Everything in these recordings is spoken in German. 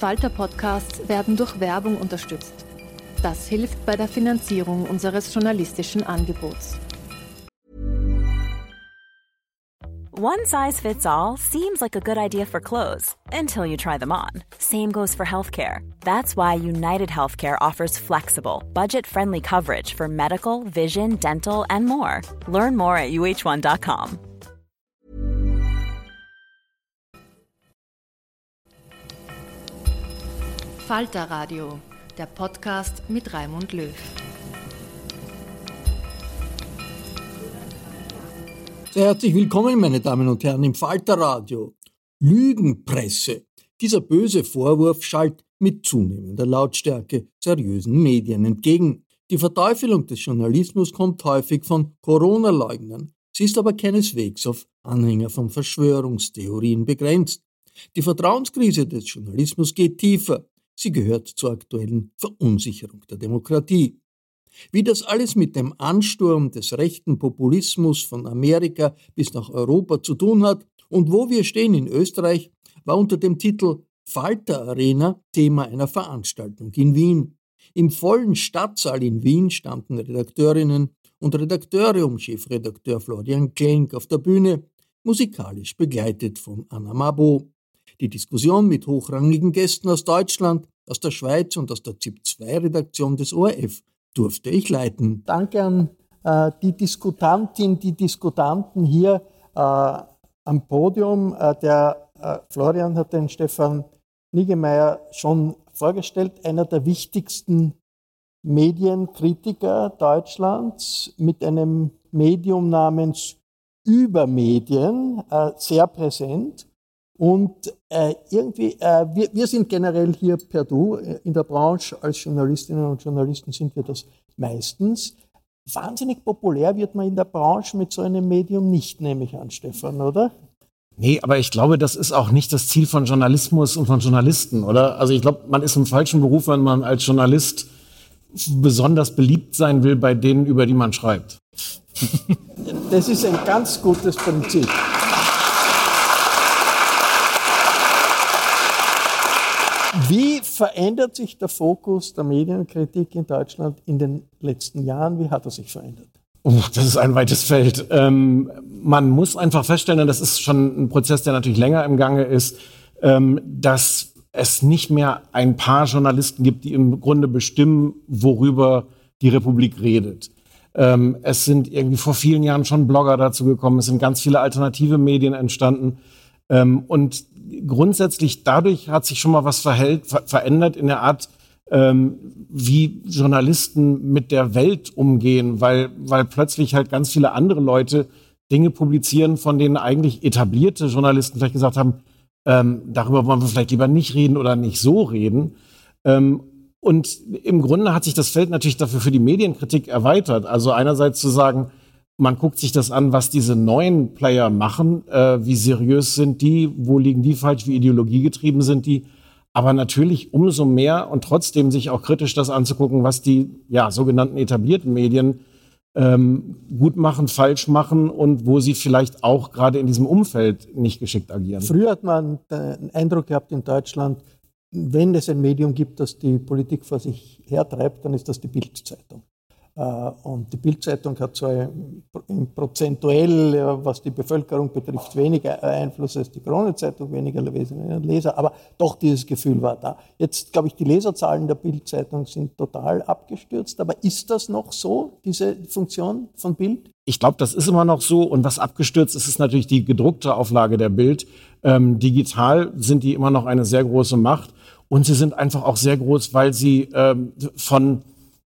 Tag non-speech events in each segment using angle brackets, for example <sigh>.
Falter-Podcasts werden durch Werbung unterstützt. Das hilft bei der Finanzierung unseres journalistischen Angebots. One size fits all seems like a good idea for clothes until you try them on. Same goes for healthcare. That's why United Healthcare offers flexible, budget friendly coverage for medical, vision, dental, and more. Learn more at uh1.com. Falter Radio, der Podcast mit Raimund Löw. Sehr herzlich willkommen, meine Damen und Herren, im Falter Radio. Lügenpresse. Dieser böse Vorwurf schallt mit zunehmender Lautstärke seriösen Medien entgegen. Die Verteufelung des Journalismus kommt häufig von Corona-Leugnern. Sie ist aber keineswegs auf Anhänger von Verschwörungstheorien begrenzt. Die Vertrauenskrise des Journalismus geht tiefer. Sie gehört zur aktuellen Verunsicherung der Demokratie. Wie das alles mit dem Ansturm des rechten Populismus von Amerika bis nach Europa zu tun hat und wo wir stehen in Österreich, war unter dem Titel Falter Arena Thema einer Veranstaltung in Wien. Im vollen Stadtsaal in Wien standen Redakteurinnen und Redakteure um Chefredakteur Florian Klenk auf der Bühne, musikalisch begleitet von Anna Mabo. Die Diskussion mit hochrangigen Gästen aus Deutschland, aus der Schweiz und aus der ZIP-2-Redaktion des ORF durfte ich leiten. Danke an äh, die Diskutantin, die Diskutanten hier äh, am Podium. Äh, der äh, Florian hat den Stefan Niggemeier schon vorgestellt, einer der wichtigsten Medienkritiker Deutschlands mit einem Medium namens Übermedien, äh, sehr präsent. Und äh, irgendwie, äh, wir, wir sind generell hier per Du äh, in der Branche, als Journalistinnen und Journalisten sind wir das meistens. Wahnsinnig populär wird man in der Branche mit so einem Medium nicht, nehme ich an, Stefan, oder? Nee, aber ich glaube, das ist auch nicht das Ziel von Journalismus und von Journalisten, oder? Also ich glaube, man ist im falschen Beruf, wenn man als Journalist besonders beliebt sein will bei denen, über die man schreibt. Das ist ein ganz gutes Prinzip. Wie verändert sich der Fokus der Medienkritik in Deutschland in den letzten Jahren? Wie hat er sich verändert? Uh, das ist ein weites Feld. Ähm, man muss einfach feststellen, und das ist schon ein Prozess, der natürlich länger im Gange ist, ähm, dass es nicht mehr ein paar Journalisten gibt, die im Grunde bestimmen, worüber die Republik redet. Ähm, es sind irgendwie vor vielen Jahren schon Blogger dazu gekommen, es sind ganz viele alternative Medien entstanden. Ähm, und grundsätzlich dadurch hat sich schon mal was verhält, ver verändert in der Art, ähm, wie Journalisten mit der Welt umgehen, weil, weil plötzlich halt ganz viele andere Leute Dinge publizieren, von denen eigentlich etablierte Journalisten vielleicht gesagt haben, ähm, darüber wollen wir vielleicht lieber nicht reden oder nicht so reden. Ähm, und im Grunde hat sich das Feld natürlich dafür für die Medienkritik erweitert. Also einerseits zu sagen, man guckt sich das an, was diese neuen Player machen, äh, wie seriös sind die, wo liegen die falsch, wie ideologiegetrieben sind die. Aber natürlich umso mehr und trotzdem sich auch kritisch das anzugucken, was die ja, sogenannten etablierten Medien ähm, gut machen, falsch machen und wo sie vielleicht auch gerade in diesem Umfeld nicht geschickt agieren. Früher hat man den Eindruck gehabt in Deutschland, wenn es ein Medium gibt, das die Politik vor sich hertreibt, dann ist das die Bildzeitung. Äh, und die Bildzeitung hat so prozentuell, was die Bevölkerung betrifft, weniger Einfluss als die Kronenzeitung, weniger Leser, aber doch dieses Gefühl war da. Jetzt, glaube ich, die Leserzahlen der Bildzeitung sind total abgestürzt, aber ist das noch so, diese Funktion von Bild? Ich glaube, das ist immer noch so. Und was abgestürzt ist, ist natürlich die gedruckte Auflage der Bild. Ähm, digital sind die immer noch eine sehr große Macht. Und sie sind einfach auch sehr groß, weil sie ähm, von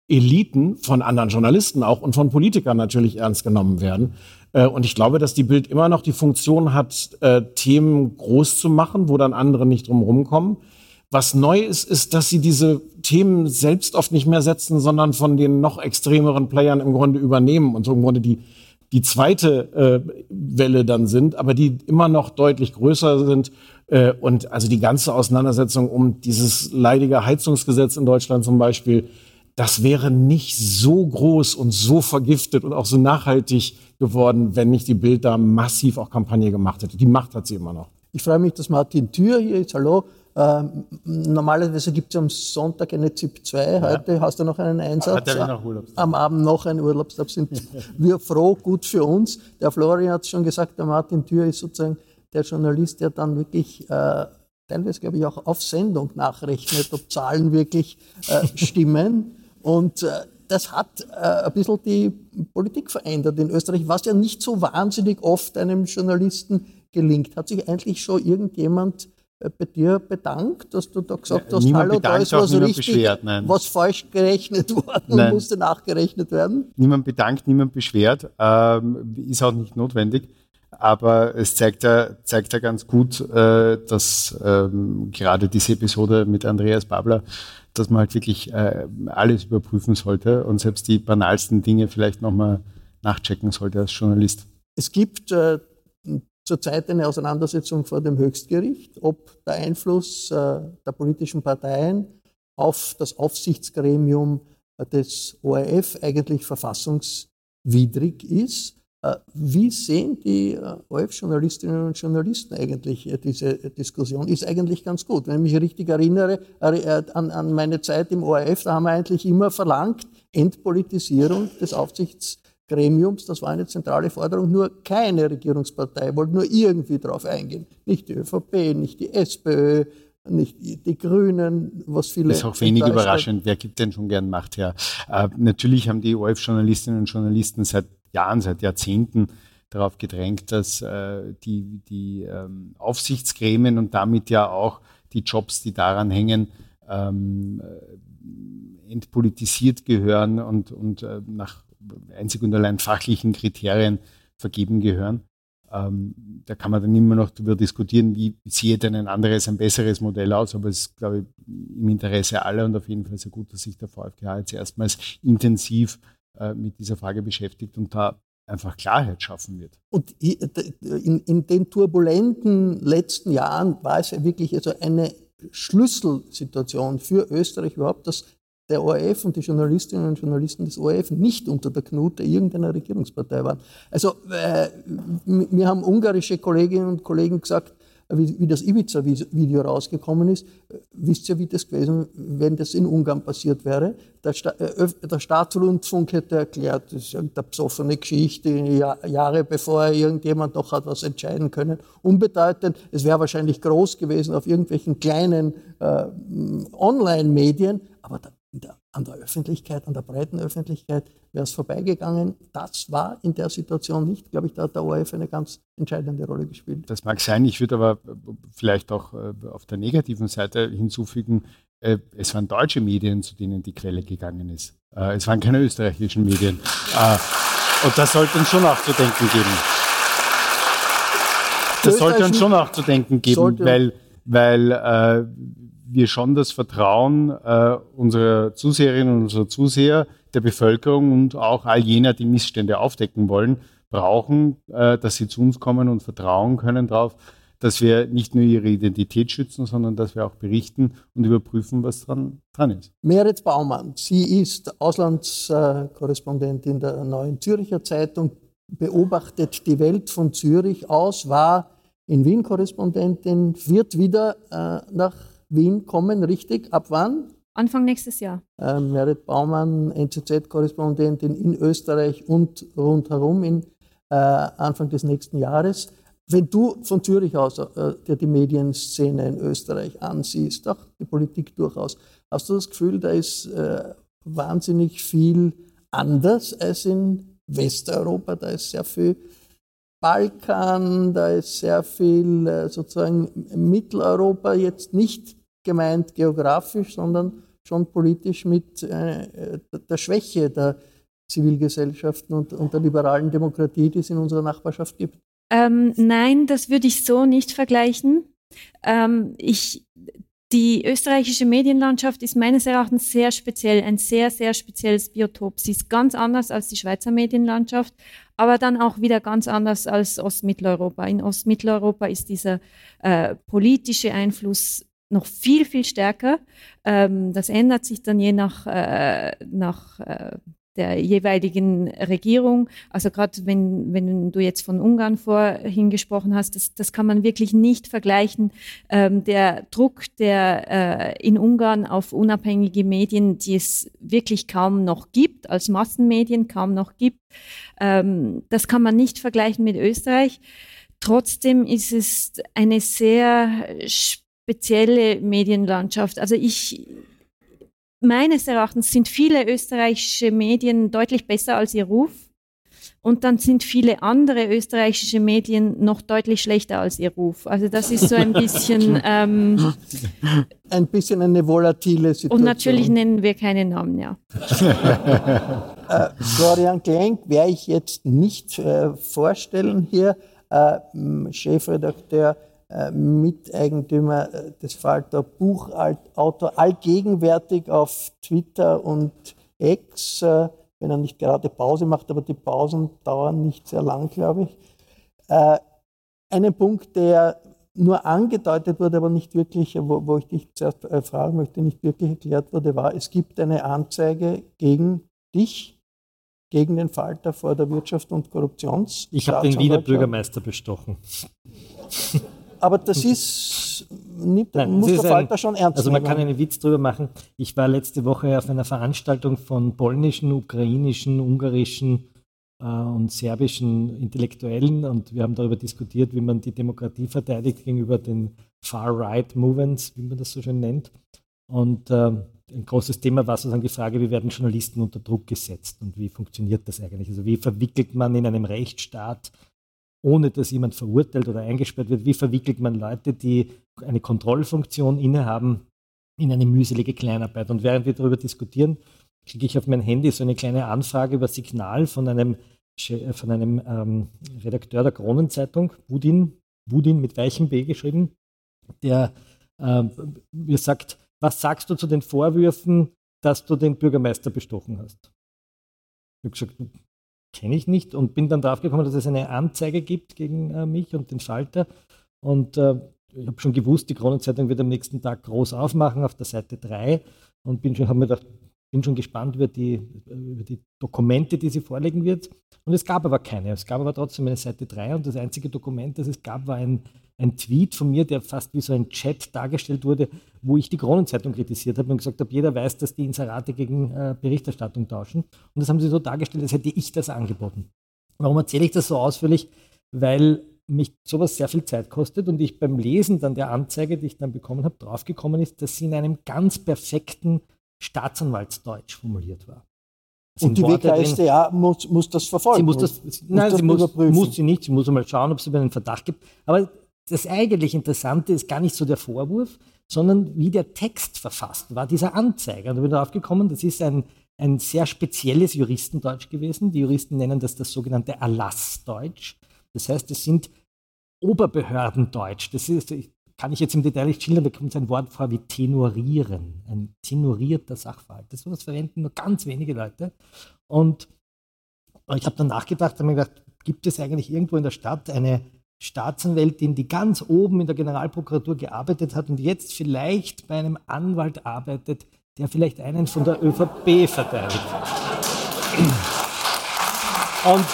Eliten, von anderen Journalisten auch und von Politikern natürlich ernst genommen werden. Äh, und ich glaube, dass die Bild immer noch die Funktion hat, äh, Themen groß zu machen, wo dann andere nicht drum rumkommen. Was neu ist, ist, dass sie diese Themen selbst oft nicht mehr setzen, sondern von den noch extremeren Playern im Grunde übernehmen und so im Grunde die, die zweite äh, Welle dann sind, aber die immer noch deutlich größer sind. Äh, und also die ganze Auseinandersetzung um dieses leidige Heizungsgesetz in Deutschland zum Beispiel, das wäre nicht so groß und so vergiftet und auch so nachhaltig geworden, wenn nicht die Bild da massiv auch Kampagne gemacht hätte. Die Macht hat sie immer noch. Ich freue mich, dass Martin Thür hier ist. Hallo. Ähm, normalerweise gibt es am Sonntag eine ZIP 2. Heute ja. hast du noch einen Einsatz. Hat er noch Urlaubstag. Am Abend noch einen Urlaubstag. Sind <laughs> wir froh, gut für uns. Der Florian hat es schon gesagt, der Martin Thür ist sozusagen der Journalist, der dann wirklich äh, teilweise, glaube ich, auch auf Sendung nachrechnet, ob Zahlen wirklich äh, stimmen. <laughs> Und äh, das hat äh, ein bisschen die Politik verändert in Österreich, was ja nicht so wahnsinnig oft einem Journalisten gelingt. Hat sich eigentlich schon irgendjemand äh, bei dir bedankt, dass du da gesagt hast, niemand hallo, da ist was richtig, was falsch gerechnet <laughs> worden nein. und musste nachgerechnet werden? Niemand bedankt, niemand beschwert, ähm, ist auch nicht notwendig. Aber es zeigt ja, zeigt ja ganz gut, äh, dass ähm, gerade diese Episode mit Andreas Babler, dass man halt wirklich äh, alles überprüfen sollte und selbst die banalsten Dinge vielleicht nochmal nachchecken sollte als Journalist. Es gibt äh, zurzeit eine Auseinandersetzung vor dem Höchstgericht, ob der Einfluss äh, der politischen Parteien auf das Aufsichtsgremium des ORF eigentlich verfassungswidrig ist. Äh, wie sehen die äh, ORF-Journalistinnen und Journalisten eigentlich diese Diskussion? Ist eigentlich ganz gut. Wenn ich mich richtig erinnere an, an meine Zeit im ORF, da haben wir eigentlich immer verlangt, Entpolitisierung des Aufsichtsgremiums Gremiums, das war eine zentrale Forderung, nur keine Regierungspartei wollte nur irgendwie darauf eingehen. Nicht die ÖVP, nicht die SPÖ, nicht die, die Grünen, was viele. Das ist auch wenig überraschend. Wer gibt denn schon gern Macht her? Äh, natürlich haben die ORF-Journalistinnen und Journalisten seit Jahren, seit Jahrzehnten darauf gedrängt, dass äh, die, die ähm, Aufsichtsgremien und damit ja auch die Jobs, die daran hängen, ähm, äh, entpolitisiert gehören und, und äh, nach einzig und allein fachlichen Kriterien vergeben gehören. Ähm, da kann man dann immer noch darüber diskutieren, wie sieht denn ein anderes, ein besseres Modell aus, aber es ist, glaube ich, im Interesse aller und auf jeden Fall sehr gut, dass sich der VfGH jetzt erstmals intensiv äh, mit dieser Frage beschäftigt und da einfach Klarheit schaffen wird. Und in, in den turbulenten letzten Jahren war es ja wirklich also eine Schlüsselsituation für Österreich überhaupt, dass der ORF und die Journalistinnen und Journalisten des ORF nicht unter der Knute irgendeiner Regierungspartei waren. Also äh, mir haben ungarische Kolleginnen und Kollegen gesagt, wie, wie das Ibiza-Video rausgekommen ist. Wisst ihr, wie das gewesen wenn das in Ungarn passiert wäre? Der, Sta äh, der Staatsrundfunk hätte erklärt, das ist eine besoffene Geschichte, Jahre bevor irgendjemand noch hat was entscheiden können. Unbedeutend, es wäre wahrscheinlich groß gewesen auf irgendwelchen kleinen äh, Online-Medien, aber da der, an der Öffentlichkeit, an der breiten Öffentlichkeit wäre es vorbeigegangen. Das war in der Situation nicht. Glaube ich, da hat der ORF eine ganz entscheidende Rolle gespielt. Das mag sein. Ich würde aber vielleicht auch äh, auf der negativen Seite hinzufügen, äh, es waren deutsche Medien, zu denen die Quelle gegangen ist. Äh, es waren keine österreichischen Medien. Und das sollte uns schon auch zu denken geben. Das sollte uns schon auch zu denken geben, weil, weil wir schon das Vertrauen äh, unserer Zuseherinnen und unserer Zuseher, der Bevölkerung und auch all jener, die Missstände aufdecken wollen, brauchen, äh, dass sie zu uns kommen und vertrauen können darauf, dass wir nicht nur ihre Identität schützen, sondern dass wir auch berichten und überprüfen, was dran, dran ist. Merit Baumann, sie ist Auslandskorrespondentin der Neuen Züricher Zeitung, beobachtet die Welt von Zürich aus, war in Wien Korrespondentin, wird wieder äh, nach Wien kommen, richtig? Ab wann? Anfang nächstes Jahr. Ähm, Merit Baumann, NZZ-Korrespondentin in Österreich und rundherum in äh, Anfang des nächsten Jahres. Wenn du von Zürich aus äh, dir die Medienszene in Österreich ansiehst, auch die Politik durchaus, hast du das Gefühl, da ist äh, wahnsinnig viel anders als in Westeuropa? Da ist sehr viel Balkan, da ist sehr viel äh, sozusagen Mitteleuropa, jetzt nicht gemeint geografisch, sondern schon politisch mit äh, der Schwäche der Zivilgesellschaften und, und der liberalen Demokratie, die es in unserer Nachbarschaft gibt. Ähm, nein, das würde ich so nicht vergleichen. Ähm, ich, die österreichische Medienlandschaft ist meines Erachtens sehr speziell, ein sehr, sehr spezielles Biotop. Sie ist ganz anders als die Schweizer Medienlandschaft, aber dann auch wieder ganz anders als Ostmitteleuropa. In Ostmitteleuropa ist dieser äh, politische Einfluss noch viel, viel stärker. Ähm, das ändert sich dann je nach, äh, nach äh, der jeweiligen Regierung. Also gerade wenn, wenn du jetzt von Ungarn vorhin gesprochen hast, das, das kann man wirklich nicht vergleichen. Ähm, der Druck, der äh, in Ungarn auf unabhängige Medien, die es wirklich kaum noch gibt, als Massenmedien kaum noch gibt, ähm, das kann man nicht vergleichen mit Österreich. Trotzdem ist es eine sehr spezielle Medienlandschaft. Also ich meines Erachtens sind viele österreichische Medien deutlich besser als ihr Ruf. Und dann sind viele andere österreichische Medien noch deutlich schlechter als ihr Ruf. Also das ist so ein <laughs> bisschen... Ähm, ein bisschen eine volatile Situation. Und natürlich nennen wir keine Namen, ja. <laughs> äh, Florian Klenk werde ich jetzt nicht äh, vorstellen hier, äh, Chefredakteur Miteigentümer äh, des Falter Buchautor, allgegenwärtig auf Twitter und X, äh, wenn er nicht gerade Pause macht, aber die Pausen dauern nicht sehr lang, glaube ich. Einen Punkt, der nur angedeutet wurde, aber nicht wirklich, wo, wo ich dich zuerst fragen möchte, nicht wirklich erklärt wurde, war, es gibt eine Anzeige gegen dich, gegen den Falter vor der Wirtschaft und Korruptions. Ich habe den Wiener Bürgermeister bestochen. <laughs> aber das ist, nicht, Nein, muss der Falter schon ernst Also man nehmen. kann einen Witz drüber machen. Ich war letzte Woche auf einer Veranstaltung von polnischen, ukrainischen, ungarischen äh, und serbischen Intellektuellen und wir haben darüber diskutiert, wie man die Demokratie verteidigt gegenüber den Far-Right-Movements, wie man das so schön nennt. Und äh, ein großes Thema war sozusagen die Frage, wie werden Journalisten unter Druck gesetzt und wie funktioniert das eigentlich? Also wie verwickelt man in einem Rechtsstaat ohne dass jemand verurteilt oder eingesperrt wird. Wie verwickelt man Leute, die eine Kontrollfunktion innehaben, in eine mühselige Kleinarbeit? Und während wir darüber diskutieren, kriege ich auf mein Handy so eine kleine Anfrage über Signal von einem, von einem ähm, Redakteur der Kronenzeitung, Budin, Budin mit weichem B geschrieben, der äh, mir sagt, was sagst du zu den Vorwürfen, dass du den Bürgermeister bestochen hast? Ich habe gesagt, kenne ich nicht und bin dann draufgekommen, dass es eine Anzeige gibt gegen äh, mich und den Falter. Und äh, ich habe schon gewusst, die Kronenzeitung wird am nächsten Tag groß aufmachen auf der Seite 3 und bin schon, habe mir gedacht, bin schon gespannt über die, über die Dokumente, die sie vorlegen wird. Und es gab aber keine. Es gab aber trotzdem eine Seite 3 und das einzige Dokument, das es gab, war ein, ein Tweet von mir, der fast wie so ein Chat dargestellt wurde, wo ich die Kronenzeitung kritisiert habe und gesagt habe, jeder weiß, dass die Inserate gegen äh, Berichterstattung tauschen. Und das haben sie so dargestellt, als hätte ich das angeboten. Warum erzähle ich das so ausführlich? Weil mich sowas sehr viel Zeit kostet und ich beim Lesen dann der Anzeige, die ich dann bekommen habe, draufgekommen ist, dass sie in einem ganz perfekten Staatsanwaltsdeutsch formuliert war. Und die WKStA muss, muss das verfolgen? Sie muss das, muss, nein, das sie muss, muss, sie nicht. Sie muss mal schauen, ob sie einen Verdacht gibt. Aber das eigentlich Interessante ist gar nicht so der Vorwurf, sondern wie der Text verfasst war, dieser Anzeiger. Und da bin darauf gekommen, das ist ein, ein sehr spezielles Juristendeutsch gewesen. Die Juristen nennen das das sogenannte Erlassdeutsch. Das heißt, es sind Oberbehördendeutsch. Das ist, kann ich jetzt im Detail nicht schildern, da kommt ein Wort vor wie tenorieren, ein tenorierter Sachverhalt. Das, das verwenden nur ganz wenige Leute. Und ich habe dann nachgedacht, habe mir gedacht, gibt es eigentlich irgendwo in der Stadt eine Staatsanwältin, die ganz oben in der Generalprokuratur gearbeitet hat und jetzt vielleicht bei einem Anwalt arbeitet, der vielleicht einen von der ÖVP verteidigt. Und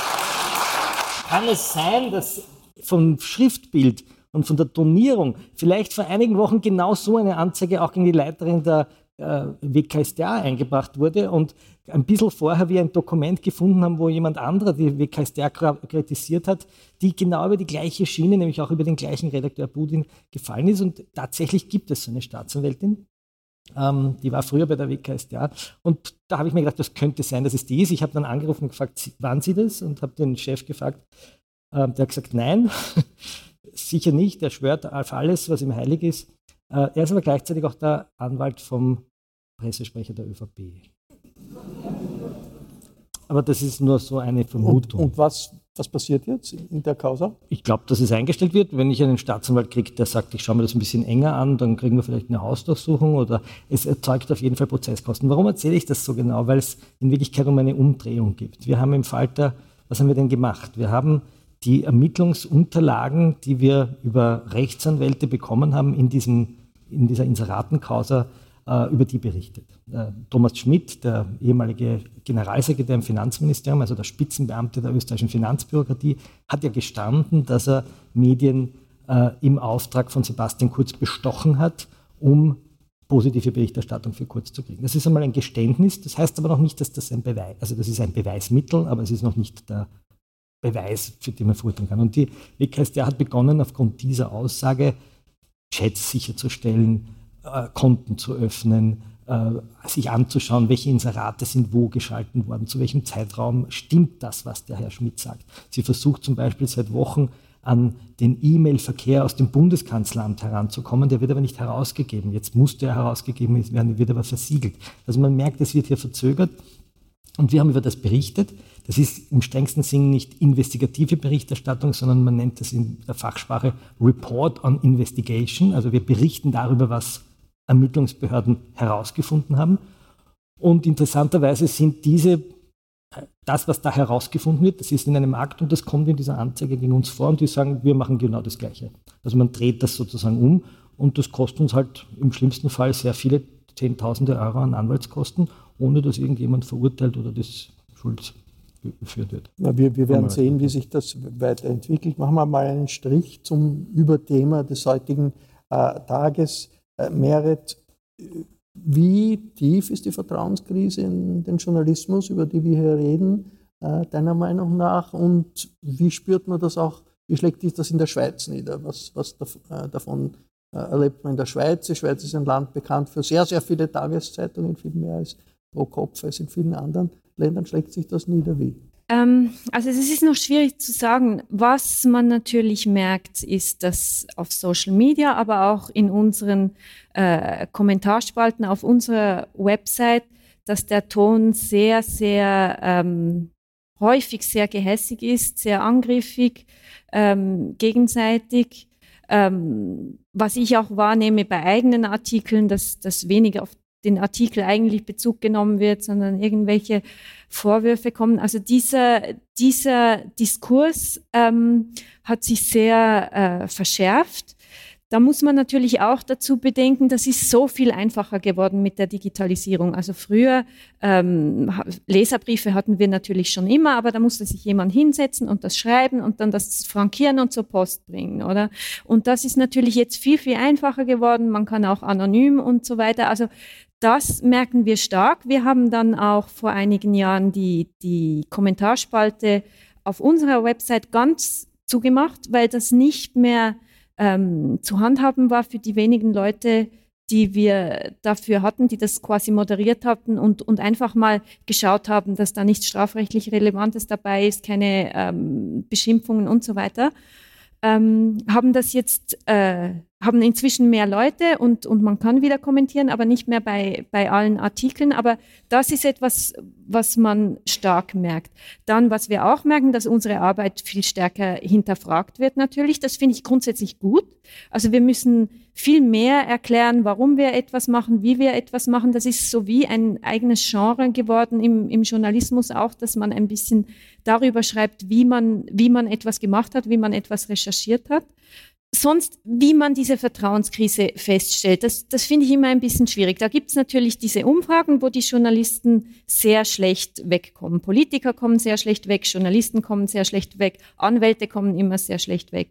kann es sein, dass vom Schriftbild und von der Tonierung vielleicht vor einigen Wochen genau so eine Anzeige auch gegen die Leiterin der äh, WKStA eingebracht wurde und ein bisschen vorher wir ein Dokument gefunden haben, wo jemand anderer die WKStA kritisiert hat, die genau über die gleiche Schiene, nämlich auch über den gleichen Redakteur Budin gefallen ist. Und tatsächlich gibt es so eine Staatsanwältin. Ähm, die war früher bei der WKStA. Und da habe ich mir gedacht, das könnte sein, dass es die ist. Ich habe dann angerufen und gefragt, wann sie das? Und habe den Chef gefragt. Äh, der hat gesagt, nein, <laughs> sicher nicht. Er schwört auf alles, was ihm heilig ist. Äh, er ist aber gleichzeitig auch der Anwalt vom Pressesprecher der ÖVP. Aber das ist nur so eine Vermutung. Und, und was, was passiert jetzt in der Causa? Ich glaube, dass es eingestellt wird. Wenn ich einen Staatsanwalt kriege, der sagt, ich schaue mir das ein bisschen enger an, dann kriegen wir vielleicht eine Hausdurchsuchung oder es erzeugt auf jeden Fall Prozesskosten. Warum erzähle ich das so genau? Weil es in Wirklichkeit um eine Umdrehung gibt. Wir haben im Falter, was haben wir denn gemacht? Wir haben die Ermittlungsunterlagen, die wir über Rechtsanwälte bekommen haben, in, diesem, in dieser Inseratencausa äh, über die berichtet. Äh, Thomas Schmidt, der ehemalige Generalsekretär im Finanzministerium, also der Spitzenbeamte der österreichischen Finanzbürokratie, hat ja gestanden, dass er Medien äh, im Auftrag von Sebastian Kurz bestochen hat, um positive Berichterstattung für Kurz zu kriegen. Das ist einmal ein Geständnis, das heißt aber noch nicht, dass das ein Beweis, also das ist ein Beweismittel, aber es ist noch nicht der Beweis, für den man verurteilen kann. Und die WKStA hat begonnen, aufgrund dieser Aussage Chats sicherzustellen, äh, Konten zu öffnen, äh, sich anzuschauen, welche Inserate sind wo geschalten worden, zu welchem Zeitraum stimmt das, was der Herr Schmidt sagt. Sie versucht zum Beispiel seit Wochen an den E-Mail-Verkehr aus dem Bundeskanzleramt heranzukommen. Der wird aber nicht herausgegeben. Jetzt muss der herausgegeben werden, wird aber versiegelt. Also man merkt, es wird hier verzögert. Und wir haben über das berichtet. Das ist im strengsten Sinn nicht investigative Berichterstattung, sondern man nennt das in der Fachsprache Report on Investigation. Also wir berichten darüber, was Ermittlungsbehörden herausgefunden haben. Und interessanterweise sind diese, das, was da herausgefunden wird, das ist in einem Akt und das kommt in dieser Anzeige gegen uns vor und die sagen, wir machen genau das Gleiche. Also man dreht das sozusagen um und das kostet uns halt im schlimmsten Fall sehr viele Zehntausende Euro an Anwaltskosten, ohne dass irgendjemand verurteilt oder das Schuld geführt wird. Ja, wir, wir werden sehen, wie sich das weiterentwickelt. Machen wir mal einen Strich zum Überthema des heutigen äh, Tages. Äh, Merit, wie tief ist die Vertrauenskrise in den Journalismus, über die wir hier reden, äh, deiner Meinung nach? Und wie spürt man das auch, wie schlägt sich das in der Schweiz nieder? Was, was äh, davon erlebt man in der Schweiz? Die Schweiz ist ein Land bekannt für sehr, sehr viele Tageszeitungen, viel mehr als pro Kopf als in vielen anderen Ländern. Schlägt sich das nieder wie? Ähm, also es ist noch schwierig zu sagen. Was man natürlich merkt, ist, dass auf Social Media, aber auch in unseren äh, Kommentarspalten auf unserer Website, dass der Ton sehr, sehr ähm, häufig sehr gehässig ist, sehr angriffig, ähm, gegenseitig. Ähm, was ich auch wahrnehme bei eigenen Artikeln, dass, dass weniger auf den Artikel eigentlich Bezug genommen wird, sondern irgendwelche Vorwürfe kommen. Also dieser, dieser Diskurs ähm, hat sich sehr äh, verschärft. Da muss man natürlich auch dazu bedenken, das ist so viel einfacher geworden mit der Digitalisierung. Also früher ähm, Leserbriefe hatten wir natürlich schon immer, aber da musste sich jemand hinsetzen und das schreiben und dann das frankieren und zur Post bringen, oder? Und das ist natürlich jetzt viel, viel einfacher geworden. Man kann auch anonym und so weiter. Also das merken wir stark. Wir haben dann auch vor einigen Jahren die, die Kommentarspalte auf unserer Website ganz zugemacht, weil das nicht mehr ähm, zu handhaben war für die wenigen Leute, die wir dafür hatten, die das quasi moderiert hatten und, und einfach mal geschaut haben, dass da nichts strafrechtlich Relevantes dabei ist, keine ähm, Beschimpfungen und so weiter ähm, haben das jetzt, äh, haben inzwischen mehr Leute und, und man kann wieder kommentieren, aber nicht mehr bei, bei allen Artikeln. Aber das ist etwas, was man stark merkt. Dann, was wir auch merken, dass unsere Arbeit viel stärker hinterfragt wird natürlich. Das finde ich grundsätzlich gut. Also wir müssen viel mehr erklären, warum wir etwas machen, wie wir etwas machen. Das ist so wie ein eigenes Genre geworden im, im Journalismus auch, dass man ein bisschen darüber schreibt, wie man, wie man etwas gemacht hat, wie man etwas recherchiert hat. Sonst, wie man diese Vertrauenskrise feststellt, das, das finde ich immer ein bisschen schwierig. Da gibt es natürlich diese Umfragen, wo die Journalisten sehr schlecht wegkommen. Politiker kommen sehr schlecht weg, Journalisten kommen sehr schlecht weg, Anwälte kommen immer sehr schlecht weg.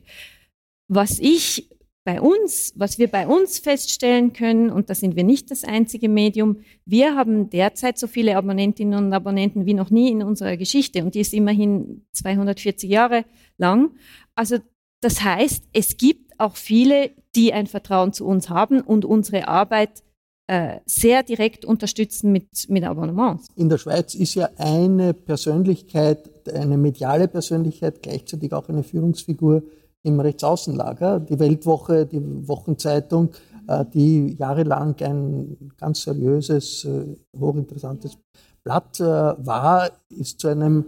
Was ich bei uns, was wir bei uns feststellen können, und da sind wir nicht das einzige Medium, wir haben derzeit so viele Abonnentinnen und Abonnenten wie noch nie in unserer Geschichte und die ist immerhin 240 Jahre lang. Also das heißt, es gibt auch viele, die ein Vertrauen zu uns haben und unsere Arbeit äh, sehr direkt unterstützen mit, mit Abonnements. In der Schweiz ist ja eine Persönlichkeit, eine mediale Persönlichkeit, gleichzeitig auch eine Führungsfigur im Rechtsaußenlager. Die Weltwoche, die Wochenzeitung, äh, die jahrelang ein ganz seriöses, äh, hochinteressantes Blatt war, ist zu einem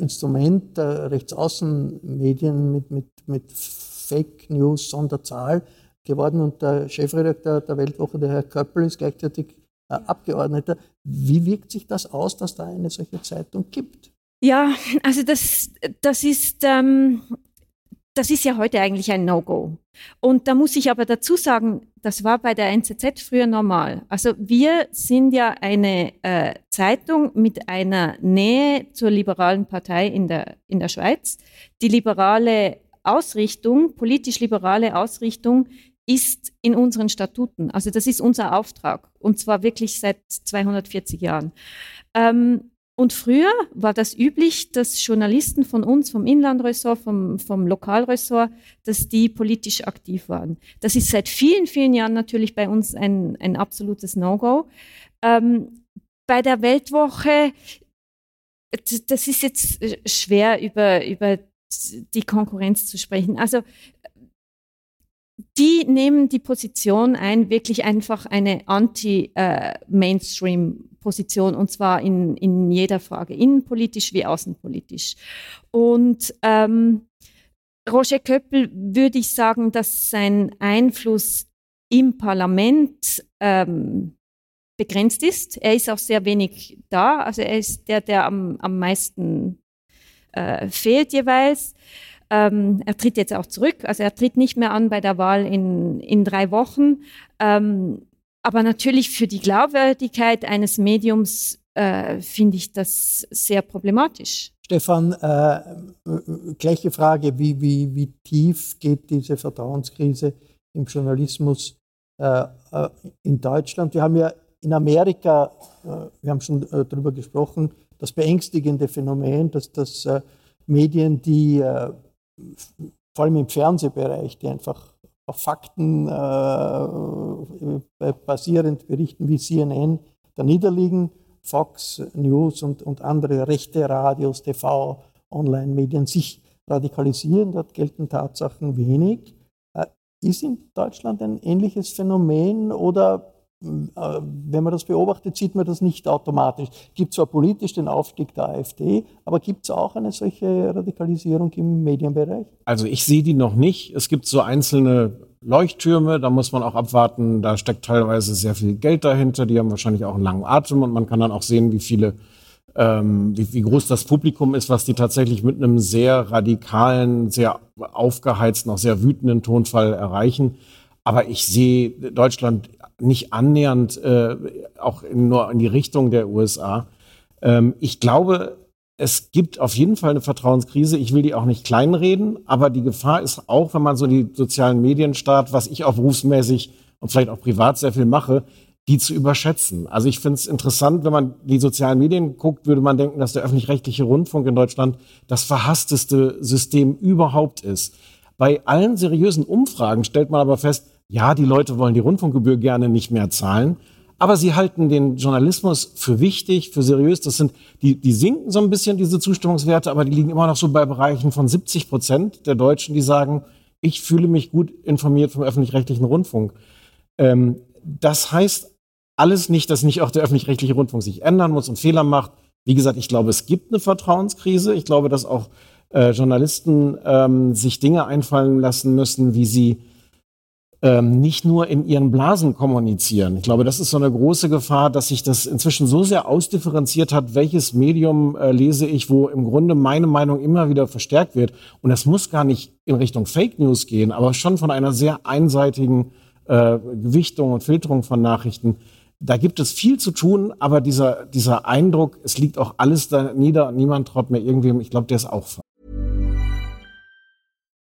Instrument der Rechtsaußenmedien mit, mit, mit Fake News Sonderzahl geworden und der Chefredakteur der Weltwoche, der Herr Köppel, ist gleichzeitig äh, Abgeordneter. Wie wirkt sich das aus, dass da eine solche Zeitung gibt? Ja, also das, das ist, ähm, das ist ja heute eigentlich ein No-Go. Und da muss ich aber dazu sagen, das war bei der NZZ früher normal. Also wir sind ja eine äh, Zeitung mit einer Nähe zur liberalen Partei in der, in der Schweiz. Die liberale Ausrichtung, politisch-liberale Ausrichtung ist in unseren Statuten. Also das ist unser Auftrag und zwar wirklich seit 240 Jahren. Ähm, und früher war das üblich, dass Journalisten von uns, vom Inlandressort, vom, vom Lokalressort, dass die politisch aktiv waren. Das ist seit vielen, vielen Jahren natürlich bei uns ein, ein absolutes No-Go. Ähm, bei der Weltwoche, das ist jetzt schwer über, über die Konkurrenz zu sprechen. Also die nehmen die Position ein, wirklich einfach eine Anti-Mainstream-Position, und zwar in, in jeder Frage, innenpolitisch wie außenpolitisch. Und ähm, Roger Köppel würde ich sagen, dass sein Einfluss im Parlament ähm, begrenzt ist. Er ist auch sehr wenig da, also er ist der, der am, am meisten äh, fehlt jeweils. Ähm, er tritt jetzt auch zurück, also er tritt nicht mehr an bei der Wahl in, in drei Wochen. Ähm, aber natürlich für die Glaubwürdigkeit eines Mediums äh, finde ich das sehr problematisch. Stefan, äh, gleiche Frage, wie, wie, wie tief geht diese Vertrauenskrise im Journalismus äh, äh in Deutschland? Wir haben ja in Amerika, äh, wir haben schon äh, darüber gesprochen, das beängstigende Phänomen, dass, dass Medien, die vor allem im Fernsehbereich, die einfach auf Fakten äh, basierend berichten wie CNN, da niederliegen, Fox News und, und andere rechte Radios, TV, Online-Medien sich radikalisieren. Dort gelten Tatsachen wenig. Äh, ist in Deutschland ein ähnliches Phänomen oder äh, wenn man das beobachtet, sieht man das nicht automatisch. Es gibt zwar politisch den Aufstieg der AfD, aber gibt es auch eine solche Radikalisierung im Medienbereich? Also ich sehe die noch nicht. Es gibt so einzelne Leuchttürme, da muss man auch abwarten. Da steckt teilweise sehr viel Geld dahinter. Die haben wahrscheinlich auch einen langen Atem und man kann dann auch sehen, wie viele, ähm, wie, wie groß das Publikum ist, was die tatsächlich mit einem sehr radikalen, sehr aufgeheizten, auch sehr wütenden Tonfall erreichen. Aber ich sehe Deutschland nicht annähernd äh, auch in, nur in die Richtung der USA. Ähm, ich glaube, es gibt auf jeden Fall eine Vertrauenskrise. Ich will die auch nicht kleinreden, aber die Gefahr ist auch, wenn man so die sozialen Medien startet, was ich auch berufsmäßig und vielleicht auch privat sehr viel mache, die zu überschätzen. Also ich finde es interessant, wenn man die sozialen Medien guckt, würde man denken, dass der öffentlich-rechtliche Rundfunk in Deutschland das verhassteste System überhaupt ist. Bei allen seriösen Umfragen stellt man aber fest, ja, die Leute wollen die Rundfunkgebühr gerne nicht mehr zahlen, aber sie halten den Journalismus für wichtig, für seriös. Das sind, die, die sinken so ein bisschen, diese Zustimmungswerte, aber die liegen immer noch so bei Bereichen von 70 Prozent der Deutschen, die sagen, ich fühle mich gut informiert vom öffentlich-rechtlichen Rundfunk. Ähm, das heißt alles nicht, dass nicht auch der öffentlich-rechtliche Rundfunk sich ändern muss und Fehler macht. Wie gesagt, ich glaube, es gibt eine Vertrauenskrise. Ich glaube, dass auch äh, Journalisten ähm, sich Dinge einfallen lassen müssen, wie sie ähm, nicht nur in ihren Blasen kommunizieren. Ich glaube, das ist so eine große Gefahr, dass sich das inzwischen so sehr ausdifferenziert hat, welches Medium äh, lese ich, wo im Grunde meine Meinung immer wieder verstärkt wird. Und das muss gar nicht in Richtung Fake News gehen, aber schon von einer sehr einseitigen äh, Gewichtung und Filterung von Nachrichten. Da gibt es viel zu tun, aber dieser, dieser Eindruck, es liegt auch alles da nieder und niemand traut mir irgendwem, ich glaube, der ist auch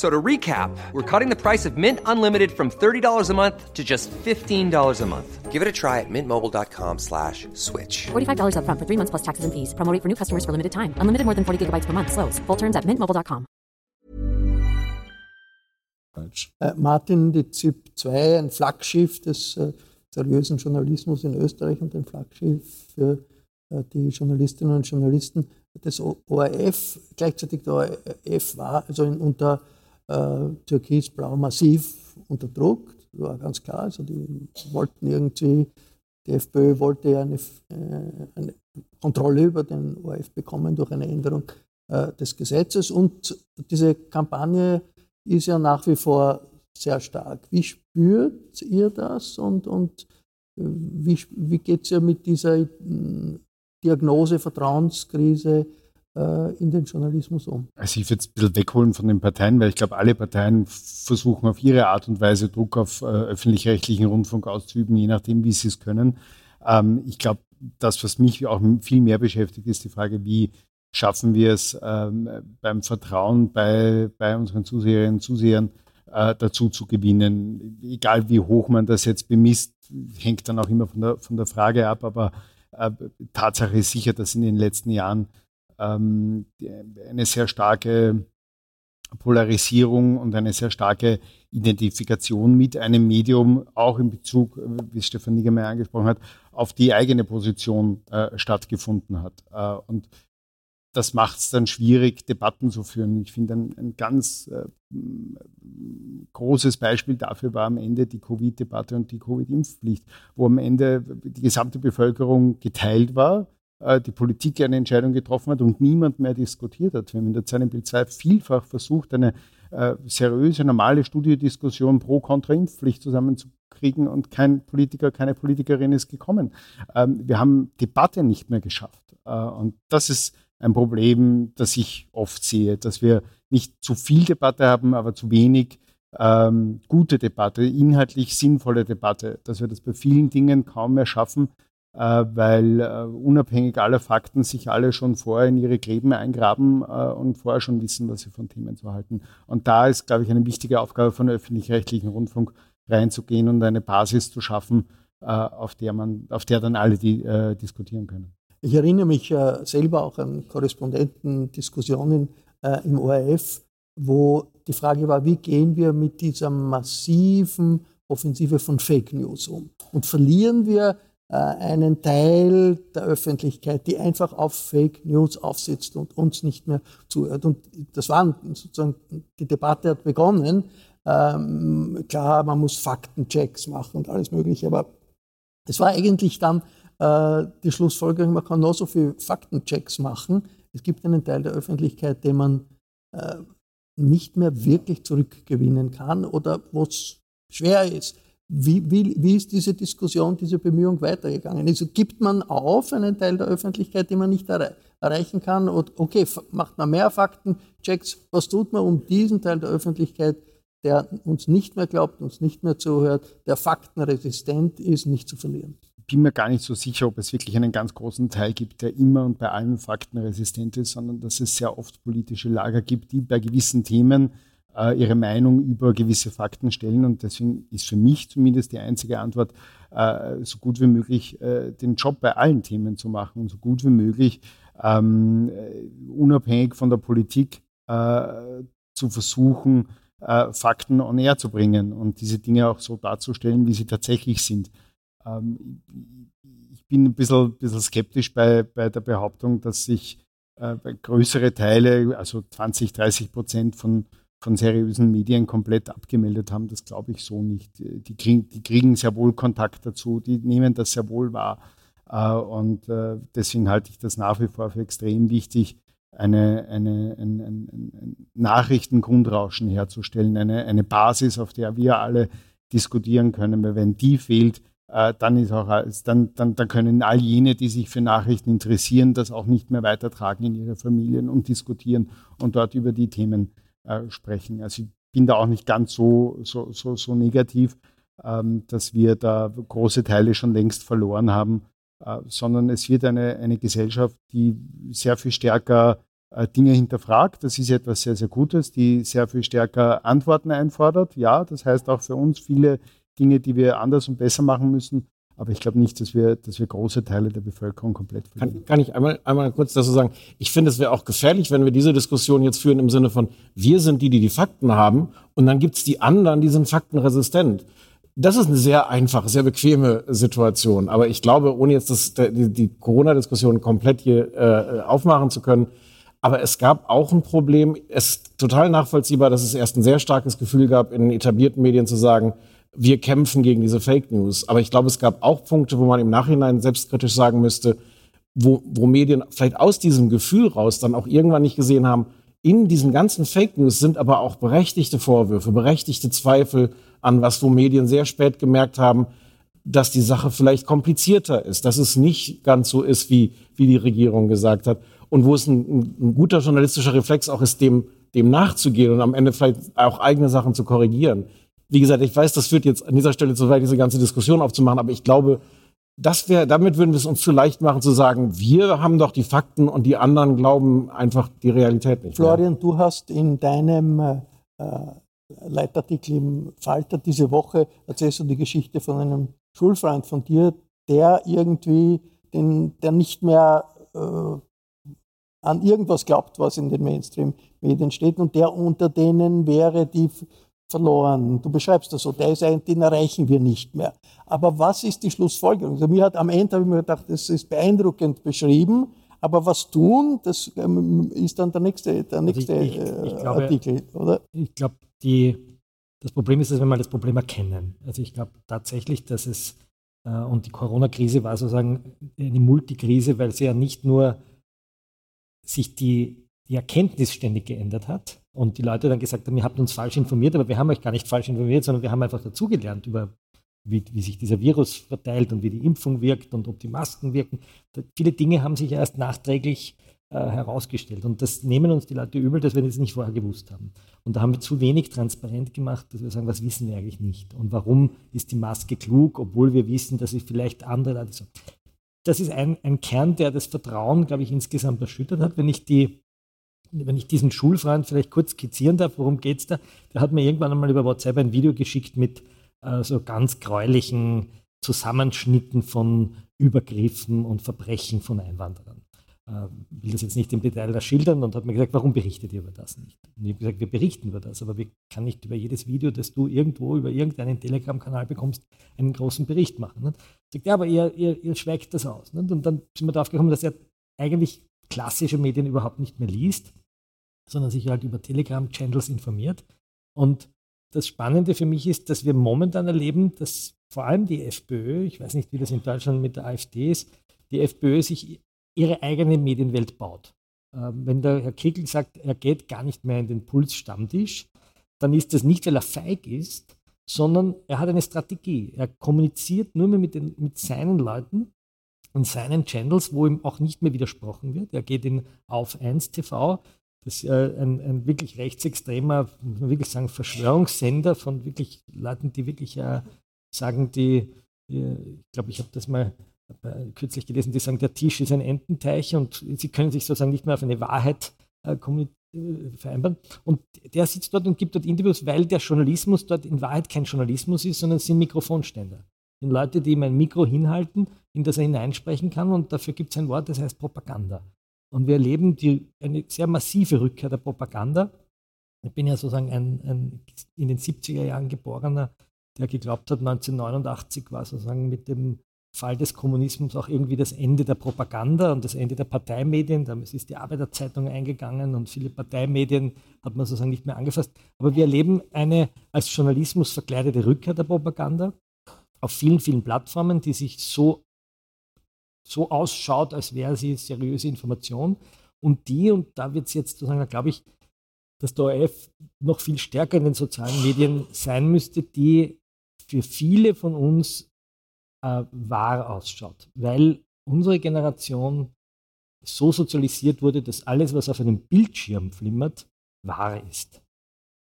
So to recap, we're cutting the price of Mint Unlimited from $30 a month to just $15 a month. Give it a try at mintmobile.com slash switch. $45 up front for three months plus taxes and fees. Promo rate for new customers for limited time. Unlimited more than 40 gigabytes per month. Slows. Full terms at mintmobile.com. Äh, Martin, die ZIP 2, ein Flaggschiff des äh, seriösen Journalismus in Österreich und ein Flaggschiff für äh, die Journalistinnen und Journalisten des ORF. Gleichzeitig der ORF war also in, unter äh, Türkis-Blau massiv unter Druck, das war ganz klar. Also die wollten irgendwie, die FPÖ wollte ja eine, äh, eine Kontrolle über den ORF bekommen durch eine Änderung äh, des Gesetzes. Und diese Kampagne ist ja nach wie vor sehr stark. Wie spürt ihr das und, und äh, wie, wie geht es ja mit dieser äh, Diagnose, Vertrauenskrise in den Journalismus um? Also ich würde es ein bisschen wegholen von den Parteien, weil ich glaube, alle Parteien versuchen auf ihre Art und Weise Druck auf äh, öffentlich-rechtlichen Rundfunk auszuüben, je nachdem, wie sie es können. Ähm, ich glaube, das, was mich auch viel mehr beschäftigt, ist die Frage, wie schaffen wir es ähm, beim Vertrauen bei, bei unseren Zuseherinnen und Zusehern äh, dazu zu gewinnen. Egal wie hoch man das jetzt bemisst, hängt dann auch immer von der, von der Frage ab, aber äh, Tatsache ist sicher, dass in den letzten Jahren ähm, eine sehr starke Polarisierung und eine sehr starke Identifikation mit einem Medium, auch in Bezug, wie Stefan Niggemeier angesprochen hat, auf die eigene Position äh, stattgefunden hat. Äh, und das macht es dann schwierig, Debatten zu führen. Ich finde, ein, ein ganz äh, großes Beispiel dafür war am Ende die Covid-Debatte und die Covid-Impfpflicht, wo am Ende die gesamte Bevölkerung geteilt war die Politik eine Entscheidung getroffen hat und niemand mehr diskutiert hat. Wir haben in der Zeit Bild 2 vielfach versucht, eine äh, seriöse, normale Studiodiskussion pro kontra Impfpflicht zusammenzukriegen und kein Politiker, keine Politikerin ist gekommen. Ähm, wir haben Debatte nicht mehr geschafft. Äh, und das ist ein Problem, das ich oft sehe, dass wir nicht zu viel Debatte haben, aber zu wenig ähm, gute Debatte, inhaltlich sinnvolle Debatte, dass wir das bei vielen Dingen kaum mehr schaffen, äh, weil äh, unabhängig aller Fakten sich alle schon vorher in ihre Gräben eingraben äh, und vorher schon wissen, was sie von Themen zu halten. Und da ist, glaube ich, eine wichtige Aufgabe von öffentlich-rechtlichen Rundfunk reinzugehen und eine Basis zu schaffen, auf der man, auf der dann alle die, äh, diskutieren können. Ich erinnere mich äh, selber auch an Korrespondentendiskussionen äh, im ORF, wo die Frage war, wie gehen wir mit dieser massiven Offensive von Fake News um? Und verlieren wir äh, einen Teil der Öffentlichkeit, die einfach auf Fake News aufsitzt und uns nicht mehr zuhört. Und das war sozusagen, die Debatte hat begonnen. Ähm, klar, man muss Faktenchecks machen und alles Mögliche, aber es war eigentlich dann äh, die Schlussfolgerung, man kann noch so viele Faktenchecks machen. Es gibt einen Teil der Öffentlichkeit, den man äh, nicht mehr wirklich zurückgewinnen kann oder wo es schwer ist. Wie, wie, wie ist diese Diskussion, diese Bemühung weitergegangen? Also gibt man auf einen Teil der Öffentlichkeit, den man nicht erre erreichen kann? Und okay, macht man mehr Faktenchecks? Was tut man, um diesen Teil der Öffentlichkeit, der uns nicht mehr glaubt, uns nicht mehr zuhört, der faktenresistent ist, nicht zu verlieren? Ich bin mir gar nicht so sicher, ob es wirklich einen ganz großen Teil gibt, der immer und bei allen Fakten resistent ist, sondern dass es sehr oft politische Lager gibt, die bei gewissen Themen äh, ihre Meinung über gewisse Fakten stellen. Und deswegen ist für mich zumindest die einzige Antwort, äh, so gut wie möglich äh, den Job bei allen Themen zu machen und so gut wie möglich ähm, äh, unabhängig von der Politik äh, zu versuchen, äh, Fakten on air zu bringen und diese Dinge auch so darzustellen, wie sie tatsächlich sind. Ähm, ich bin ein bisschen, bisschen skeptisch bei, bei der Behauptung, dass sich größere Teile, also 20, 30 Prozent von von seriösen Medien komplett abgemeldet haben. Das glaube ich so nicht. Die kriegen, die kriegen sehr wohl Kontakt dazu, die nehmen das sehr wohl wahr. Äh, und äh, deswegen halte ich das nach wie vor für extrem wichtig, eine, eine, ein, ein, ein Nachrichtengrundrauschen herzustellen, eine, eine Basis, auf der wir alle diskutieren können. Weil wenn die fehlt, äh, dann ist auch dann, dann, dann können all jene, die sich für Nachrichten interessieren, das auch nicht mehr weitertragen in ihre Familien und diskutieren und dort über die Themen äh, sprechen. Also ich bin da auch nicht ganz so, so, so, so negativ, ähm, dass wir da große Teile schon längst verloren haben, äh, sondern es wird eine, eine Gesellschaft, die sehr viel stärker äh, Dinge hinterfragt. Das ist etwas sehr, sehr Gutes, die sehr viel stärker Antworten einfordert. Ja, das heißt auch für uns viele Dinge, die wir anders und besser machen müssen. Aber ich glaube nicht, dass wir, dass wir große Teile der Bevölkerung komplett verlieren. Kann, kann ich einmal, einmal kurz dazu sagen? Ich finde, es wäre auch gefährlich, wenn wir diese Diskussion jetzt führen im Sinne von, wir sind die, die die Fakten haben und dann gibt es die anderen, die sind faktenresistent. Das ist eine sehr einfache, sehr bequeme Situation. Aber ich glaube, ohne jetzt das, die, die Corona-Diskussion komplett hier äh, aufmachen zu können, aber es gab auch ein Problem. Es ist total nachvollziehbar, dass es erst ein sehr starkes Gefühl gab, in etablierten Medien zu sagen, wir kämpfen gegen diese Fake News. Aber ich glaube, es gab auch Punkte, wo man im Nachhinein selbstkritisch sagen müsste, wo, wo Medien vielleicht aus diesem Gefühl raus dann auch irgendwann nicht gesehen haben, in diesen ganzen Fake News sind aber auch berechtigte Vorwürfe, berechtigte Zweifel an was, wo Medien sehr spät gemerkt haben, dass die Sache vielleicht komplizierter ist, dass es nicht ganz so ist, wie, wie die Regierung gesagt hat und wo es ein, ein guter journalistischer Reflex auch ist, dem, dem nachzugehen und am Ende vielleicht auch eigene Sachen zu korrigieren wie gesagt, ich weiß, das führt jetzt an dieser Stelle zu weit, diese ganze Diskussion aufzumachen, aber ich glaube, das wäre, damit würden wir es uns zu leicht machen, zu sagen, wir haben doch die Fakten und die anderen glauben einfach die Realität nicht. Florian, mehr. du hast in deinem äh, Leitartikel im Falter diese Woche erzählst du die Geschichte von einem Schulfreund von dir, der irgendwie, den, der nicht mehr äh, an irgendwas glaubt, was in den Mainstream-Medien steht und der unter denen wäre, die verloren. Du beschreibst das so, der ist ein, den erreichen wir nicht mehr. Aber was ist die Schlussfolgerung? Also mir hat am Ende habe ich mir gedacht, das ist beeindruckend beschrieben, aber was tun, das ähm, ist dann der nächste, der nächste also ich, ich, ich äh, glaube, Artikel, oder? Ich glaube, das Problem ist, dass wir mal das Problem erkennen. Also ich glaube tatsächlich, dass es, äh, und die Corona-Krise war sozusagen eine Multikrise, weil sie ja nicht nur sich die, die Erkenntnis ständig geändert hat, und die Leute dann gesagt haben, ihr habt uns falsch informiert, aber wir haben euch gar nicht falsch informiert, sondern wir haben einfach dazugelernt über, wie, wie sich dieser Virus verteilt und wie die Impfung wirkt und ob die Masken wirken. Viele Dinge haben sich erst nachträglich äh, herausgestellt. Und das nehmen uns die Leute übel, dass wir das nicht vorher gewusst haben. Und da haben wir zu wenig transparent gemacht, dass wir sagen, was wissen wir eigentlich nicht? Und warum ist die Maske klug, obwohl wir wissen, dass sie vielleicht andere Leute so. Das ist ein, ein Kern, der das Vertrauen, glaube ich, insgesamt erschüttert hat. Wenn ich die wenn ich diesen Schulfreund vielleicht kurz skizzieren darf, worum geht es da? Der hat mir irgendwann einmal über WhatsApp ein Video geschickt mit äh, so ganz gräulichen Zusammenschnitten von Übergriffen und Verbrechen von Einwanderern. Äh, will das jetzt nicht im Detail da schildern und hat mir gesagt, warum berichtet ihr über das nicht? Und ich habe gesagt, wir berichten über das, aber wir kann nicht über jedes Video, das du irgendwo über irgendeinen Telegram-Kanal bekommst, einen großen Bericht machen. Ne? Sagt, ja, aber ihr, ihr, ihr schweigt das aus. Ne? Und dann sind wir darauf gekommen, dass er eigentlich klassische Medien überhaupt nicht mehr liest sondern sich halt über Telegram-Channels informiert. Und das Spannende für mich ist, dass wir momentan erleben, dass vor allem die FPÖ, ich weiß nicht, wie das in Deutschland mit der AfD ist, die FPÖ sich ihre eigene Medienwelt baut. Ähm, wenn der Herr Kickel sagt, er geht gar nicht mehr in den Puls-Stammtisch, dann ist das nicht, weil er feig ist, sondern er hat eine Strategie. Er kommuniziert nur mehr mit, den, mit seinen Leuten und seinen Channels, wo ihm auch nicht mehr widersprochen wird. Er geht in Auf 1 TV, das ist äh, ein, ein, wirklich rechtsextremer, muss man wirklich sagen, Verschwörungssender von wirklich Leuten, die wirklich äh, sagen, die, die ich glaube, ich habe das mal äh, kürzlich gelesen, die sagen, der Tisch ist ein Ententeich und sie können sich sozusagen nicht mehr auf eine Wahrheit äh, äh, vereinbaren. Und der sitzt dort und gibt dort Interviews, weil der Journalismus dort in Wahrheit kein Journalismus ist, sondern es sind Mikrofonständer. Es sind Leute, die ihm ein Mikro hinhalten, in das er hineinsprechen kann und dafür gibt es ein Wort, das heißt Propaganda. Und wir erleben die, eine sehr massive Rückkehr der Propaganda. Ich bin ja sozusagen ein, ein in den 70er Jahren geborener, der geglaubt hat, 1989 war sozusagen mit dem Fall des Kommunismus auch irgendwie das Ende der Propaganda und das Ende der Parteimedien. Damals ist die Arbeiterzeitung eingegangen und viele Parteimedien hat man sozusagen nicht mehr angefasst. Aber wir erleben eine als Journalismus verkleidete Rückkehr der Propaganda auf vielen, vielen Plattformen, die sich so so ausschaut, als wäre sie seriöse Information. Und die, und da wird es jetzt sozusagen, glaube ich, dass der ORF noch viel stärker in den sozialen Medien sein müsste, die für viele von uns äh, wahr ausschaut, weil unsere Generation so sozialisiert wurde, dass alles, was auf einem Bildschirm flimmert, wahr ist.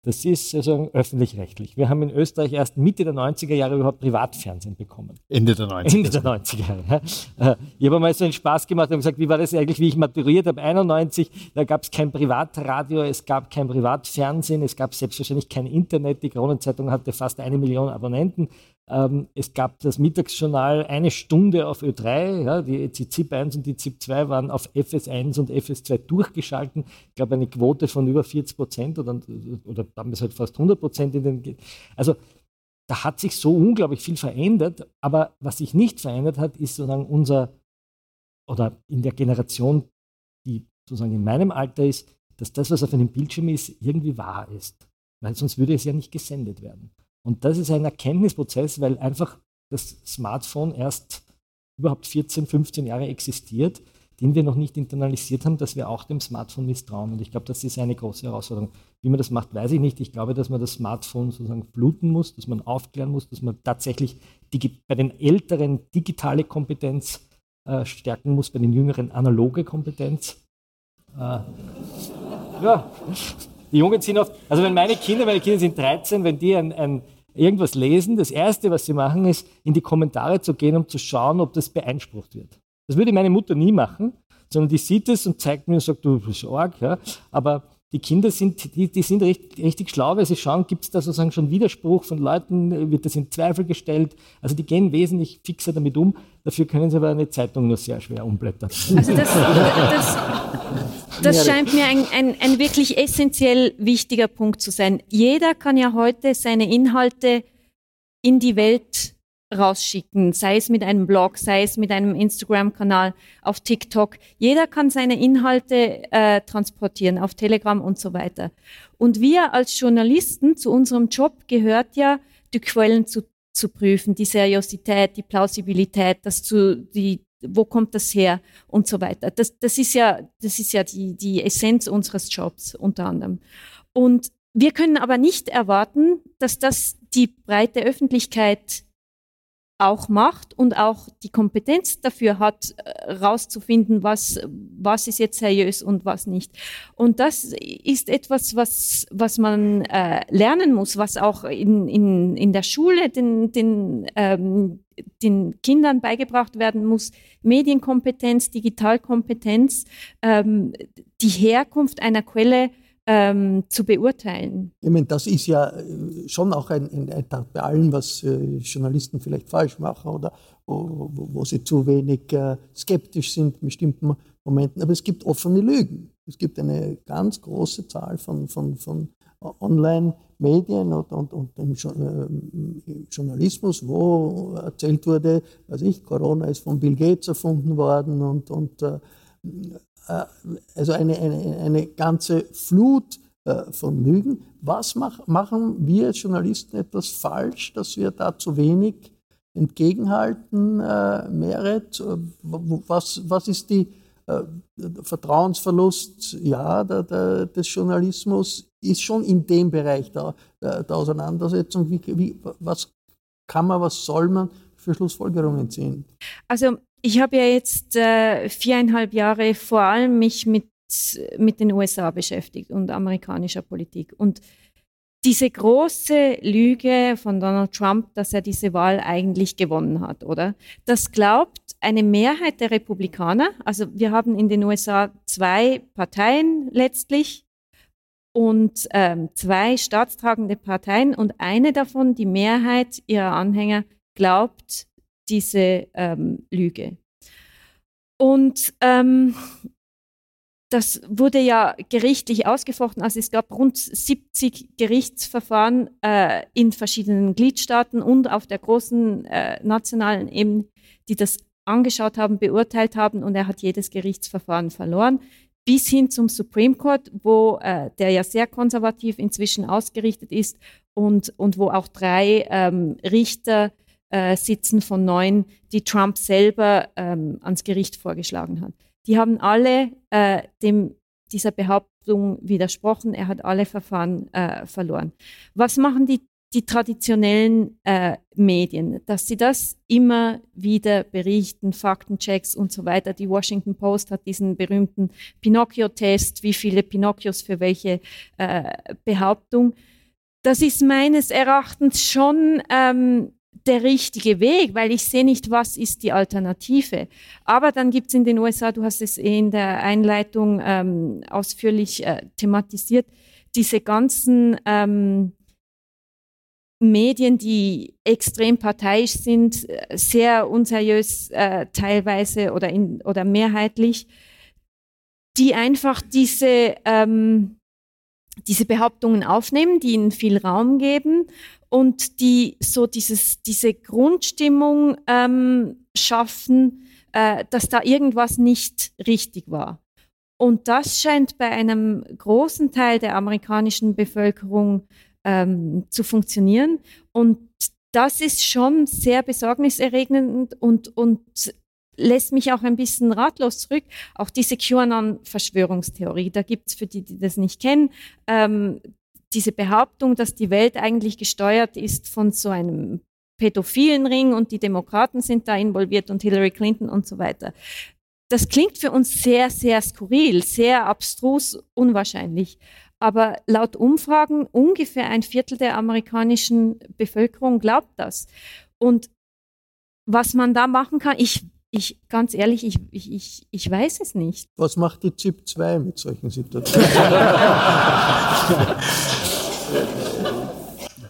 Das ist sozusagen öffentlich-rechtlich. Wir haben in Österreich erst Mitte der 90er Jahre überhaupt Privatfernsehen bekommen. Ende der 90er. Ende der 90er Jahre. Ja. Ich habe mal so einen Spaß gemacht und gesagt, wie war das eigentlich, wie ich maturiert habe, 91, da gab es kein Privatradio, es gab kein Privatfernsehen, es gab selbstverständlich kein Internet, die Kronenzeitung hatte fast eine Million Abonnenten. Ähm, es gab das Mittagsjournal eine Stunde auf Ö3, ja, die, die ZIP 1 und die ZIP 2 waren auf FS1 und FS2 durchgeschalten. Ich glaube, eine Quote von über 40 Prozent oder, oder damals halt fast 100 Prozent. Also da hat sich so unglaublich viel verändert, aber was sich nicht verändert hat, ist sozusagen unser, oder in der Generation, die sozusagen in meinem Alter ist, dass das, was auf einem Bildschirm ist, irgendwie wahr ist. Weil sonst würde es ja nicht gesendet werden. Und das ist ein Erkenntnisprozess, weil einfach das Smartphone erst überhaupt 14, 15 Jahre existiert, den wir noch nicht internalisiert haben, dass wir auch dem Smartphone misstrauen. Und ich glaube, das ist eine große Herausforderung. Wie man das macht, weiß ich nicht. Ich glaube, dass man das Smartphone sozusagen fluten muss, dass man aufklären muss, dass man tatsächlich bei den Älteren digitale Kompetenz äh, stärken muss, bei den Jüngeren analoge Kompetenz. Äh, ja, die Jungen sind oft, also wenn meine Kinder, meine Kinder sind 13, wenn die ein, ein, irgendwas lesen, das Erste, was sie machen, ist, in die Kommentare zu gehen, um zu schauen, ob das beeinsprucht wird. Das würde meine Mutter nie machen, sondern die sieht es und zeigt mir und sagt, du bist arg, ja. Aber die Kinder sind, die, die sind richtig, richtig schlau, weil sie schauen, gibt es da sozusagen schon Widerspruch von Leuten, wird das in Zweifel gestellt. Also die gehen wesentlich fixer damit um. Dafür können sie aber eine Zeitung nur sehr schwer umblättern. Also das, das, das scheint mir ein, ein, ein wirklich essentiell wichtiger Punkt zu sein. Jeder kann ja heute seine Inhalte in die Welt rausschicken, sei es mit einem Blog, sei es mit einem Instagram-Kanal, auf TikTok. Jeder kann seine Inhalte äh, transportieren, auf Telegram und so weiter. Und wir als Journalisten, zu unserem Job gehört ja, die Quellen zu, zu prüfen, die Seriosität, die Plausibilität, das zu, die, wo kommt das her und so weiter. Das, das ist ja, das ist ja die, die Essenz unseres Jobs unter anderem. Und wir können aber nicht erwarten, dass das die breite Öffentlichkeit auch macht und auch die Kompetenz dafür hat, äh, was, was ist jetzt seriös und was nicht. Und das ist etwas, was, was man äh, lernen muss, was auch in, in, in der Schule den, den, ähm, den Kindern beigebracht werden muss. Medienkompetenz, Digitalkompetenz, ähm, die Herkunft einer Quelle ähm, zu beurteilen. Ich meine, das ist ja äh, schon auch ein, ein, ein bei allem, was äh, Journalisten vielleicht falsch machen oder wo, wo, sie zu wenig äh, skeptisch sind in bestimmten Momenten. Aber es gibt offene Lügen. Es gibt eine ganz große Zahl von, von, von Online-Medien und, und, und im, äh, Journalismus, wo erzählt wurde, weiß ich, Corona ist von Bill Gates erfunden worden und, und äh, also eine, eine, eine ganze Flut äh, von Lügen. Was mach, machen wir als Journalisten etwas falsch, dass wir da zu wenig entgegenhalten, äh, Merit? Was, was ist die äh, Vertrauensverlust ja, der, der, des Journalismus? Ist schon in dem Bereich der, der Auseinandersetzung. Wie, wie, was kann man, was soll man für Schlussfolgerungen ziehen? Also ich habe ja jetzt äh, viereinhalb Jahre vor allem mich mit, mit den USA beschäftigt und amerikanischer Politik. Und diese große Lüge von Donald Trump, dass er diese Wahl eigentlich gewonnen hat, oder? Das glaubt eine Mehrheit der Republikaner. Also wir haben in den USA zwei Parteien letztlich und ähm, zwei staatstragende Parteien und eine davon, die Mehrheit ihrer Anhänger, glaubt, diese ähm, Lüge. Und ähm, das wurde ja gerichtlich ausgefochten. Also es gab rund 70 Gerichtsverfahren äh, in verschiedenen Gliedstaaten und auf der großen äh, nationalen Ebene, die das angeschaut haben, beurteilt haben und er hat jedes Gerichtsverfahren verloren. Bis hin zum Supreme Court, wo äh, der ja sehr konservativ inzwischen ausgerichtet ist und, und wo auch drei ähm, Richter äh, sitzen von neun, die Trump selber ähm, ans Gericht vorgeschlagen hat. Die haben alle äh, dem, dieser Behauptung widersprochen. Er hat alle Verfahren äh, verloren. Was machen die die traditionellen äh, Medien, dass sie das immer wieder berichten, Faktenchecks und so weiter. Die Washington Post hat diesen berühmten Pinocchio-Test, wie viele Pinocchios für welche äh, Behauptung. Das ist meines Erachtens schon ähm, der richtige Weg, weil ich sehe nicht, was ist die Alternative. Aber dann gibt es in den USA, du hast es in der Einleitung ähm, ausführlich äh, thematisiert, diese ganzen ähm, Medien, die extrem parteiisch sind, sehr unseriös äh, teilweise oder, in, oder mehrheitlich, die einfach diese, ähm, diese Behauptungen aufnehmen, die ihnen viel Raum geben und die so dieses, diese Grundstimmung ähm, schaffen, äh, dass da irgendwas nicht richtig war. Und das scheint bei einem großen Teil der amerikanischen Bevölkerung ähm, zu funktionieren. Und das ist schon sehr besorgniserregend und, und lässt mich auch ein bisschen ratlos zurück. Auch diese QAnon-Verschwörungstheorie, da gibt es für die, die das nicht kennen, ähm, diese Behauptung, dass die Welt eigentlich gesteuert ist von so einem pädophilen Ring und die Demokraten sind da involviert und Hillary Clinton und so weiter. Das klingt für uns sehr, sehr skurril, sehr abstrus, unwahrscheinlich. Aber laut Umfragen ungefähr ein Viertel der amerikanischen Bevölkerung glaubt das. Und was man da machen kann, ich, ich ganz ehrlich, ich, ich, ich weiß es nicht. Was macht die ZIP 2 mit solchen Situationen?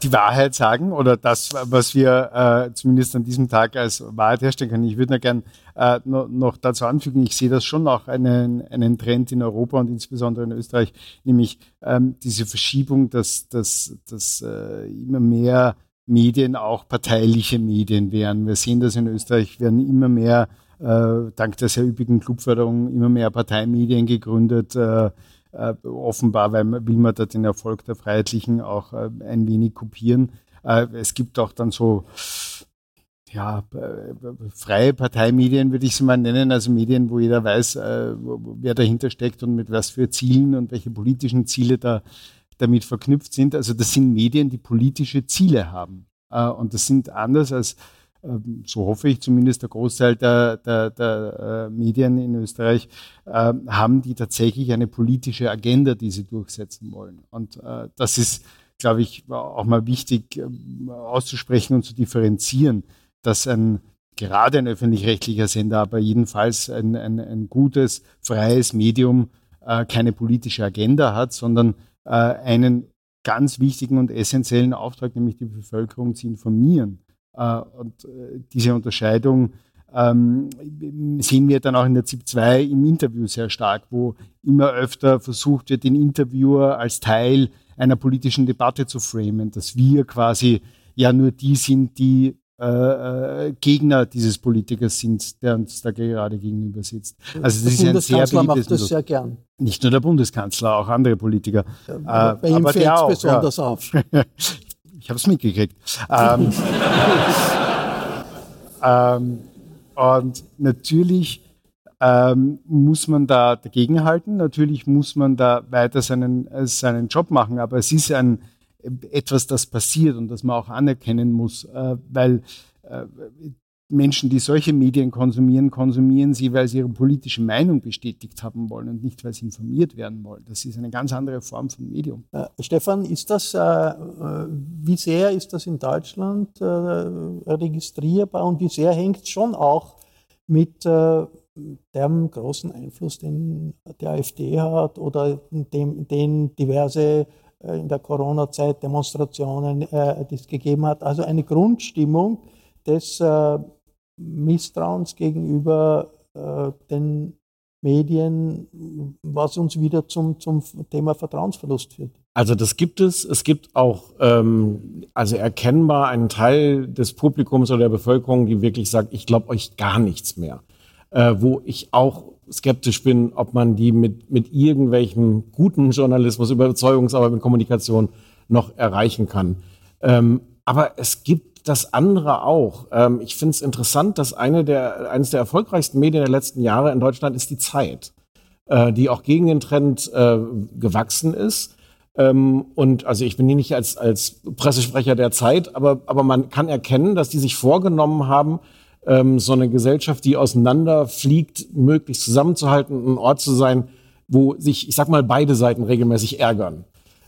die Wahrheit sagen oder das, was wir äh, zumindest an diesem Tag als Wahrheit herstellen können. Ich würde noch gern äh, noch, noch dazu anfügen, ich sehe das schon auch einen, einen Trend in Europa und insbesondere in Österreich, nämlich ähm, diese Verschiebung, dass, dass, dass äh, immer mehr Medien auch parteiliche Medien werden. Wir sehen das in Österreich, werden immer mehr, äh, dank der sehr üppigen Clubförderung, immer mehr Parteimedien gegründet. Äh, äh, offenbar weil man, will man da den Erfolg der Freiheitlichen auch äh, ein wenig kopieren. Äh, es gibt auch dann so ja, äh, freie Parteimedien würde ich sie mal nennen, also Medien, wo jeder weiß, wer dahinter steckt und mit was für Zielen und welche politischen Ziele da damit verknüpft sind. Also das sind Medien, die politische Ziele haben. Äh, und das sind anders als ähm, so hoffe ich zumindest, der Großteil der, der, der äh, Medien in Österreich, äh, haben die tatsächlich eine politische Agenda, die sie durchsetzen wollen. Und äh, das ist, glaube ich, auch mal wichtig ähm, auszusprechen und zu differenzieren, dass ein gerade ein öffentlich-rechtlicher Sender, aber jedenfalls ein, ein, ein gutes, freies Medium keine politische Agenda hat, sondern äh, einen ganz wichtigen und essentiellen Auftrag, nämlich die Bevölkerung zu informieren. Äh, und äh, diese Unterscheidung ähm, sehen wir dann auch in der ZIP 2 im Interview sehr stark, wo immer öfter versucht wird, den Interviewer als Teil einer politischen Debatte zu framen, dass wir quasi ja nur die sind, die äh, äh Gegner dieses Politikers sind, der uns da gerade gegenüber sitzt. Also das der ist ein sehr macht das sehr gern. Nicht nur der Bundeskanzler, auch andere Politiker. Ja, bei äh, ihm fällt es besonders ja. auf. <laughs> Ich habe es mitgekriegt. ähm, <laughs> ähm, und natürlich ähm, muss man da dagegenhalten. Natürlich muss man da weiter seinen, äh, seinen Job machen. Aber es ist ein, etwas, das passiert und das man auch anerkennen muss, äh, weil äh, Menschen, die solche Medien konsumieren, konsumieren sie, weil sie ihre politische Meinung bestätigt haben wollen und nicht, weil sie informiert werden wollen. Das ist eine ganz andere Form von Medium. Äh, Stefan, ist das, äh, äh wie sehr ist das in Deutschland äh, registrierbar und wie sehr hängt es schon auch mit dem großen Einfluss, den die AfD hat oder dem, den diverse in der Corona-Zeit Demonstrationen äh, das gegeben hat. Also eine Grundstimmung des äh, Misstrauens gegenüber äh, den Medien, was uns wieder zum, zum Thema Vertrauensverlust führt. Also das gibt es. Es gibt auch ähm, also erkennbar einen Teil des Publikums oder der Bevölkerung, die wirklich sagt, ich glaube euch gar nichts mehr. Äh, wo ich auch skeptisch bin, ob man die mit, mit irgendwelchem guten Journalismus, Überzeugungsarbeit mit Kommunikation noch erreichen kann. Ähm, aber es gibt das andere auch. Ähm, ich finde es interessant, dass eine der, eines der erfolgreichsten Medien der letzten Jahre in Deutschland ist die Zeit, äh, die auch gegen den Trend äh, gewachsen ist. Ähm, und also ich bin hier nicht als, als Pressesprecher der Zeit, aber, aber man kann erkennen, dass die sich vorgenommen haben, ähm, so eine Gesellschaft, die auseinanderfliegt, möglichst zusammenzuhalten, ein Ort zu sein, wo sich, ich sag mal, beide Seiten regelmäßig ärgern.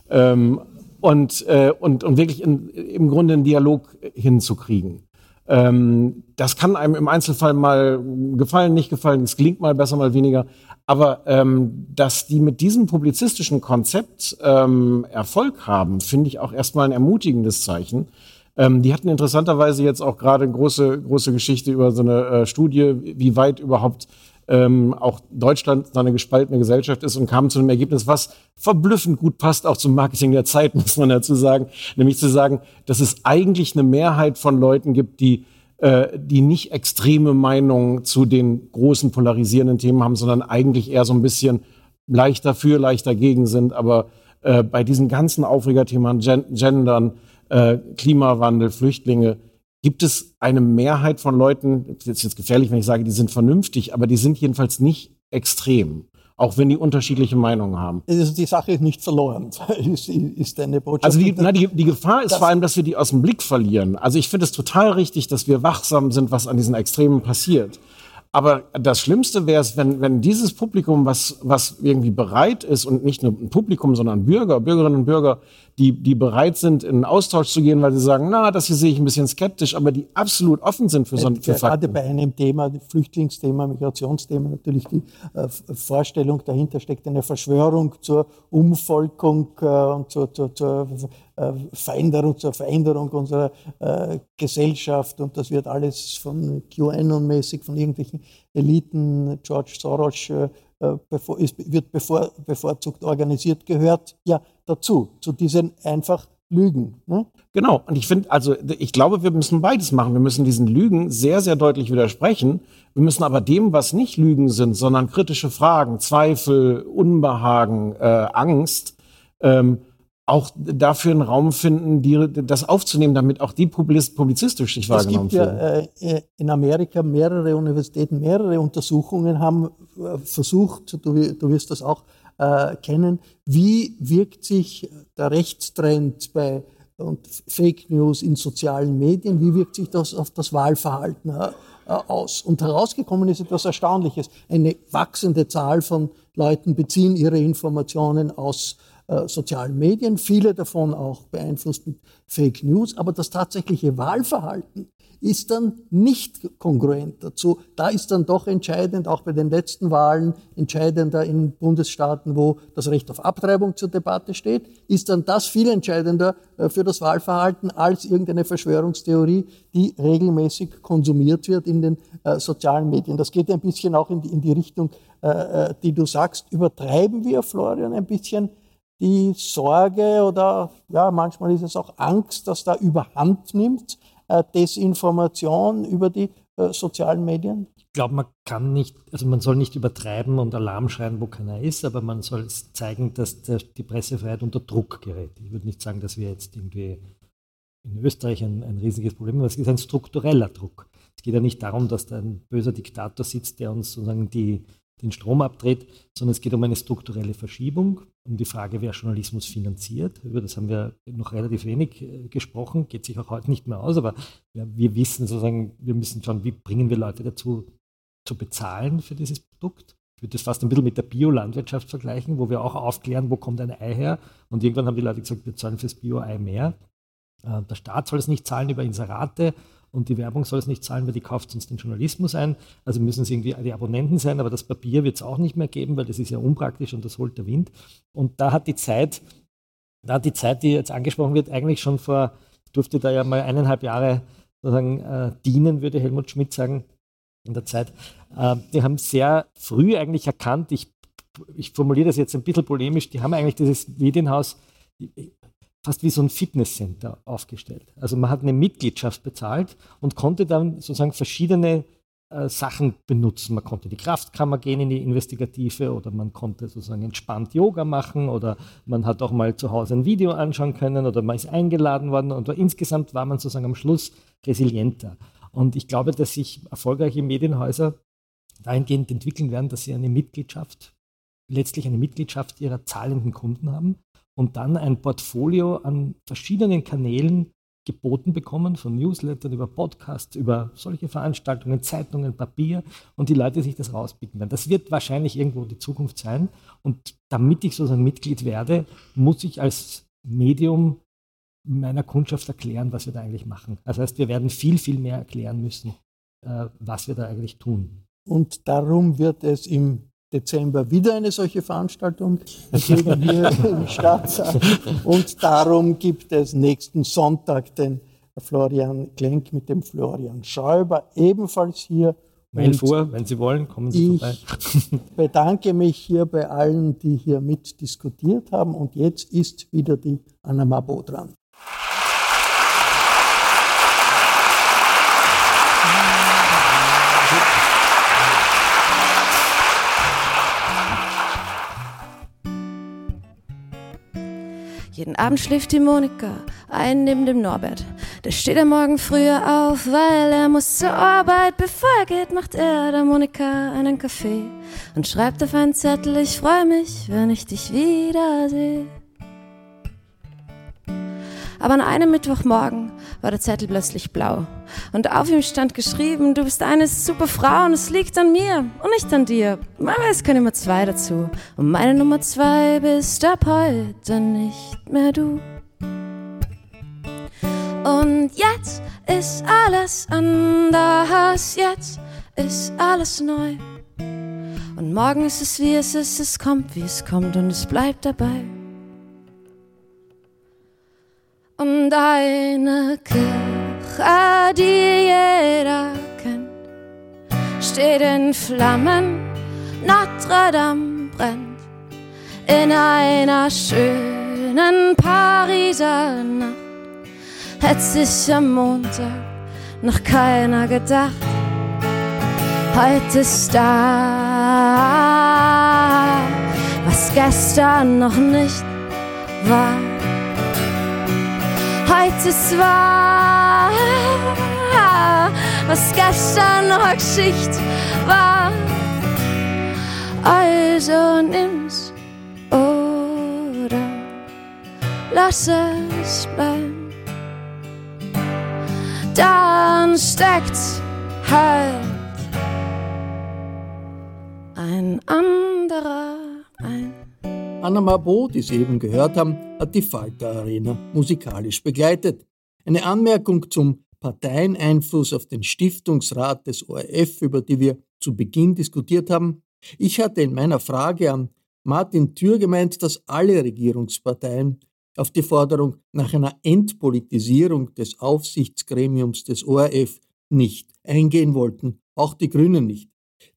Ähm, und, äh, und, und wirklich in, im Grunde einen Dialog hinzukriegen. Ähm, das kann einem im Einzelfall mal gefallen, nicht gefallen, es klingt mal besser, mal weniger. Aber ähm, dass die mit diesem publizistischen Konzept ähm, Erfolg haben, finde ich auch erstmal ein ermutigendes Zeichen. Ähm, die hatten interessanterweise jetzt auch gerade eine große, große Geschichte über so eine äh, Studie, wie weit überhaupt ähm, auch Deutschland eine gespaltene Gesellschaft ist und kam zu einem Ergebnis, was verblüffend gut passt, auch zum Marketing der Zeit, <laughs> muss man dazu sagen, nämlich zu sagen, dass es eigentlich eine Mehrheit von Leuten gibt, die äh, die nicht extreme Meinungen zu den großen polarisierenden Themen haben, sondern eigentlich eher so ein bisschen leicht dafür, leicht dagegen sind. Aber äh, bei diesen ganzen Aufregerthemen, Gen Gendern, äh, Klimawandel, Flüchtlinge, gibt es eine Mehrheit von Leuten, das ist jetzt gefährlich, wenn ich sage, die sind vernünftig, aber die sind jedenfalls nicht extrem, auch wenn die unterschiedliche Meinungen haben. Die Sache ist nicht verloren, <laughs> ist, ist deine Botschaft. Also die, na, die, die Gefahr ist vor allem, dass wir die aus dem Blick verlieren. Also ich finde es total richtig, dass wir wachsam sind, was an diesen Extremen passiert. Aber das Schlimmste wäre es, wenn, wenn dieses Publikum, was, was irgendwie bereit ist und nicht nur ein Publikum, sondern Bürger, Bürgerinnen und Bürger, die, die bereit sind, in einen Austausch zu gehen, weil sie sagen, na, das hier sehe ich ein bisschen skeptisch, aber die absolut offen sind für so ein für Gerade bei einem Thema, Flüchtlingsthema, Migrationsthema, natürlich die äh, Vorstellung dahinter steckt eine Verschwörung zur Umvolkung äh, und zur, zur, zur äh, Veränderung, zur Veränderung unserer äh, Gesellschaft. Und das wird alles von QAnon-mäßig, von irgendwelchen Eliten, George Soros äh, bevor, ist, wird bevor, bevorzugt organisiert, gehört ja dazu, zu diesen einfach Lügen. Ne? Genau, und ich finde, also ich glaube, wir müssen beides machen. Wir müssen diesen Lügen sehr, sehr deutlich widersprechen. Wir müssen aber dem, was nicht Lügen sind, sondern kritische Fragen, Zweifel, Unbehagen, äh, Angst, ähm, auch dafür einen Raum finden, die, das aufzunehmen, damit auch die publizistisch sich wahrgenommen fühlen. Es gibt ja äh, in Amerika mehrere Universitäten, mehrere Untersuchungen haben äh, versucht, du, du wirst das auch äh, kennen, wie wirkt sich der Rechtstrend bei und Fake News in sozialen Medien, wie wirkt sich das auf das Wahlverhalten äh, aus? Und herausgekommen ist etwas Erstaunliches. Eine wachsende Zahl von Leuten beziehen ihre Informationen aus äh, sozialen Medien, viele davon auch beeinflusst mit Fake News, aber das tatsächliche Wahlverhalten ist dann nicht kongruent dazu. Da ist dann doch entscheidend, auch bei den letzten Wahlen, entscheidender in Bundesstaaten, wo das Recht auf Abtreibung zur Debatte steht, ist dann das viel entscheidender äh, für das Wahlverhalten als irgendeine Verschwörungstheorie, die regelmäßig konsumiert wird in den äh, sozialen Medien. Das geht ein bisschen auch in die, in die Richtung, äh, die du sagst. Übertreiben wir, Florian, ein bisschen die Sorge oder ja, manchmal ist es auch Angst, dass da überhand nimmt, äh, Desinformation über die äh, sozialen Medien? Ich glaube, man kann nicht, also man soll nicht übertreiben und Alarm schreien, wo keiner ist, aber man soll zeigen, dass die Pressefreiheit unter Druck gerät. Ich würde nicht sagen, dass wir jetzt irgendwie in Österreich ein, ein riesiges Problem haben, es ist ein struktureller Druck. Es geht ja nicht darum, dass da ein böser Diktator sitzt, der uns sozusagen die, den Strom abdreht, sondern es geht um eine strukturelle Verschiebung, um die Frage, wer Journalismus finanziert. Über das haben wir noch relativ wenig äh, gesprochen, geht sich auch heute nicht mehr aus, aber wir wissen sozusagen, wir müssen schauen, wie bringen wir Leute dazu, zu bezahlen für dieses Produkt. Ich würde das fast ein bisschen mit der Biolandwirtschaft vergleichen, wo wir auch aufklären, wo kommt ein Ei her. Und irgendwann haben die Leute gesagt, wir zahlen fürs Bio-Ei mehr. Äh, der Staat soll es nicht zahlen über Inserate und die Werbung soll es nicht zahlen, weil die kauft sonst den Journalismus ein. Also müssen es irgendwie die Abonnenten sein, aber das Papier wird es auch nicht mehr geben, weil das ist ja unpraktisch und das holt der Wind. Und da hat die Zeit, da hat die Zeit, die jetzt angesprochen wird, eigentlich schon vor, durfte da ja mal eineinhalb Jahre sozusagen äh, dienen, würde Helmut Schmidt sagen, in der Zeit. Äh, die haben sehr früh eigentlich erkannt, ich, ich formuliere das jetzt ein bisschen polemisch, die haben eigentlich dieses Medienhaus fast wie so ein Fitnesscenter aufgestellt. Also man hat eine Mitgliedschaft bezahlt und konnte dann sozusagen verschiedene äh, Sachen benutzen. Man konnte in die Kraftkammer gehen, in die Investigative oder man konnte sozusagen entspannt Yoga machen oder man hat auch mal zu Hause ein Video anschauen können oder man ist eingeladen worden und insgesamt war man sozusagen am Schluss resilienter. Und ich glaube, dass sich erfolgreiche Medienhäuser dahingehend entwickeln werden, dass sie eine Mitgliedschaft letztlich eine Mitgliedschaft ihrer zahlenden Kunden haben und dann ein Portfolio an verschiedenen Kanälen geboten bekommen, von Newslettern über Podcasts, über solche Veranstaltungen, Zeitungen, Papier und die Leute sich das rauspicken werden. Das wird wahrscheinlich irgendwo die Zukunft sein und damit ich sozusagen Mitglied werde, muss ich als Medium meiner Kundschaft erklären, was wir da eigentlich machen. Das heißt, wir werden viel, viel mehr erklären müssen, äh, was wir da eigentlich tun. Und darum wird es im Dezember wieder eine solche Veranstaltung geben hier <laughs> im Stadtsaal. Und darum gibt es nächsten Sonntag den Florian Klenk mit dem Florian Schäuber ebenfalls hier. 11 Uhr, wenn Sie wollen, kommen Sie ich vorbei. <laughs> bedanke mich hier bei allen, die hier mitdiskutiert haben. Und jetzt ist wieder die Anna Mabo dran. Jeden Abend schläft die Monika ein neben dem Norbert. Der steht am Morgen früher auf, weil er muss zur Arbeit. Bevor er geht, macht er der Monika einen Kaffee und schreibt auf einen Zettel, ich freue mich, wenn ich dich wiedersehe. Aber an einem Mittwochmorgen war der Zettel plötzlich blau. Und auf ihm stand geschrieben, du bist eine super Frau und es liegt an mir und nicht an dir. Aber es kann immer zwei dazu. Und meine Nummer zwei bist ab heute nicht mehr du. Und jetzt ist alles anders, jetzt ist alles neu. Und morgen ist es wie es ist, es kommt wie es kommt und es bleibt dabei. Und eine Kirche, die jeder kennt, steht in Flammen, Notre Dame brennt. In einer schönen Pariser Nacht hätte sich am Montag noch keiner gedacht. Heute ist da, was gestern noch nicht war. Heute ist wahr, was gestern noch Geschichte war. Also nimm's oder lass es bleiben. Dann steckt's halt ein anderer. Anna Mabo, die Sie eben gehört haben, hat die Falter Arena musikalisch begleitet. Eine Anmerkung zum Parteieneinfluss auf den Stiftungsrat des ORF, über die wir zu Beginn diskutiert haben. Ich hatte in meiner Frage an Martin Thür gemeint, dass alle Regierungsparteien auf die Forderung nach einer Entpolitisierung des Aufsichtsgremiums des ORF nicht eingehen wollten, auch die Grünen nicht.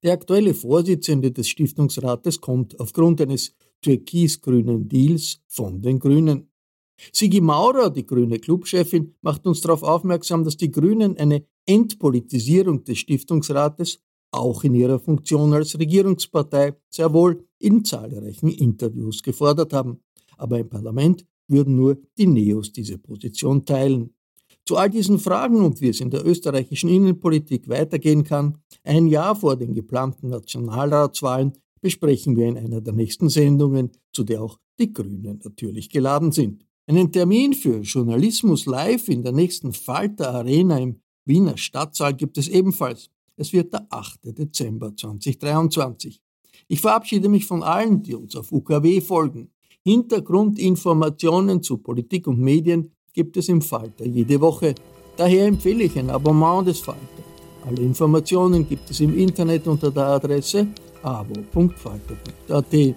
Der aktuelle Vorsitzende des Stiftungsrates kommt aufgrund eines türkis-grünen Deals von den Grünen. Sigi Maurer, die grüne Clubchefin, macht uns darauf aufmerksam, dass die Grünen eine Entpolitisierung des Stiftungsrates auch in ihrer Funktion als Regierungspartei sehr wohl in zahlreichen Interviews gefordert haben. Aber im Parlament würden nur die Neos diese Position teilen. Zu all diesen Fragen und wie es in der österreichischen Innenpolitik weitergehen kann, ein Jahr vor den geplanten Nationalratswahlen, besprechen wir in einer der nächsten Sendungen, zu der auch die Grünen natürlich geladen sind. Einen Termin für Journalismus live in der nächsten Falter Arena im Wiener Stadtsaal gibt es ebenfalls. Es wird der 8. Dezember 2023. Ich verabschiede mich von allen, die uns auf UKW folgen. Hintergrundinformationen zu Politik und Medien gibt es im Falter jede Woche. Daher empfehle ich ein Abonnement des Falter. Alle Informationen gibt es im Internet unter der Adresse abo.falter.at.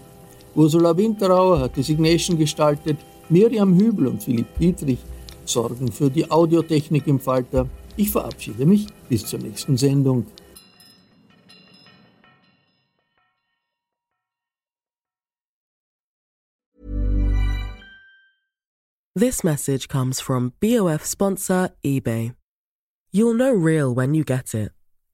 Ursula Winterauer hat die Signation gestaltet, Miriam Hübel und Philipp Dietrich sorgen für die Audiotechnik im Falter. Ich verabschiede mich bis zur nächsten Sendung. This message comes from BOF sponsor eBay. You'll know real when you get it.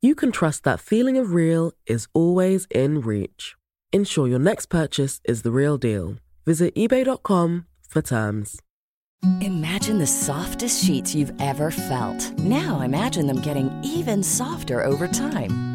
you can trust that feeling of real is always in reach. Ensure your next purchase is the real deal. Visit eBay.com for terms. Imagine the softest sheets you've ever felt. Now imagine them getting even softer over time.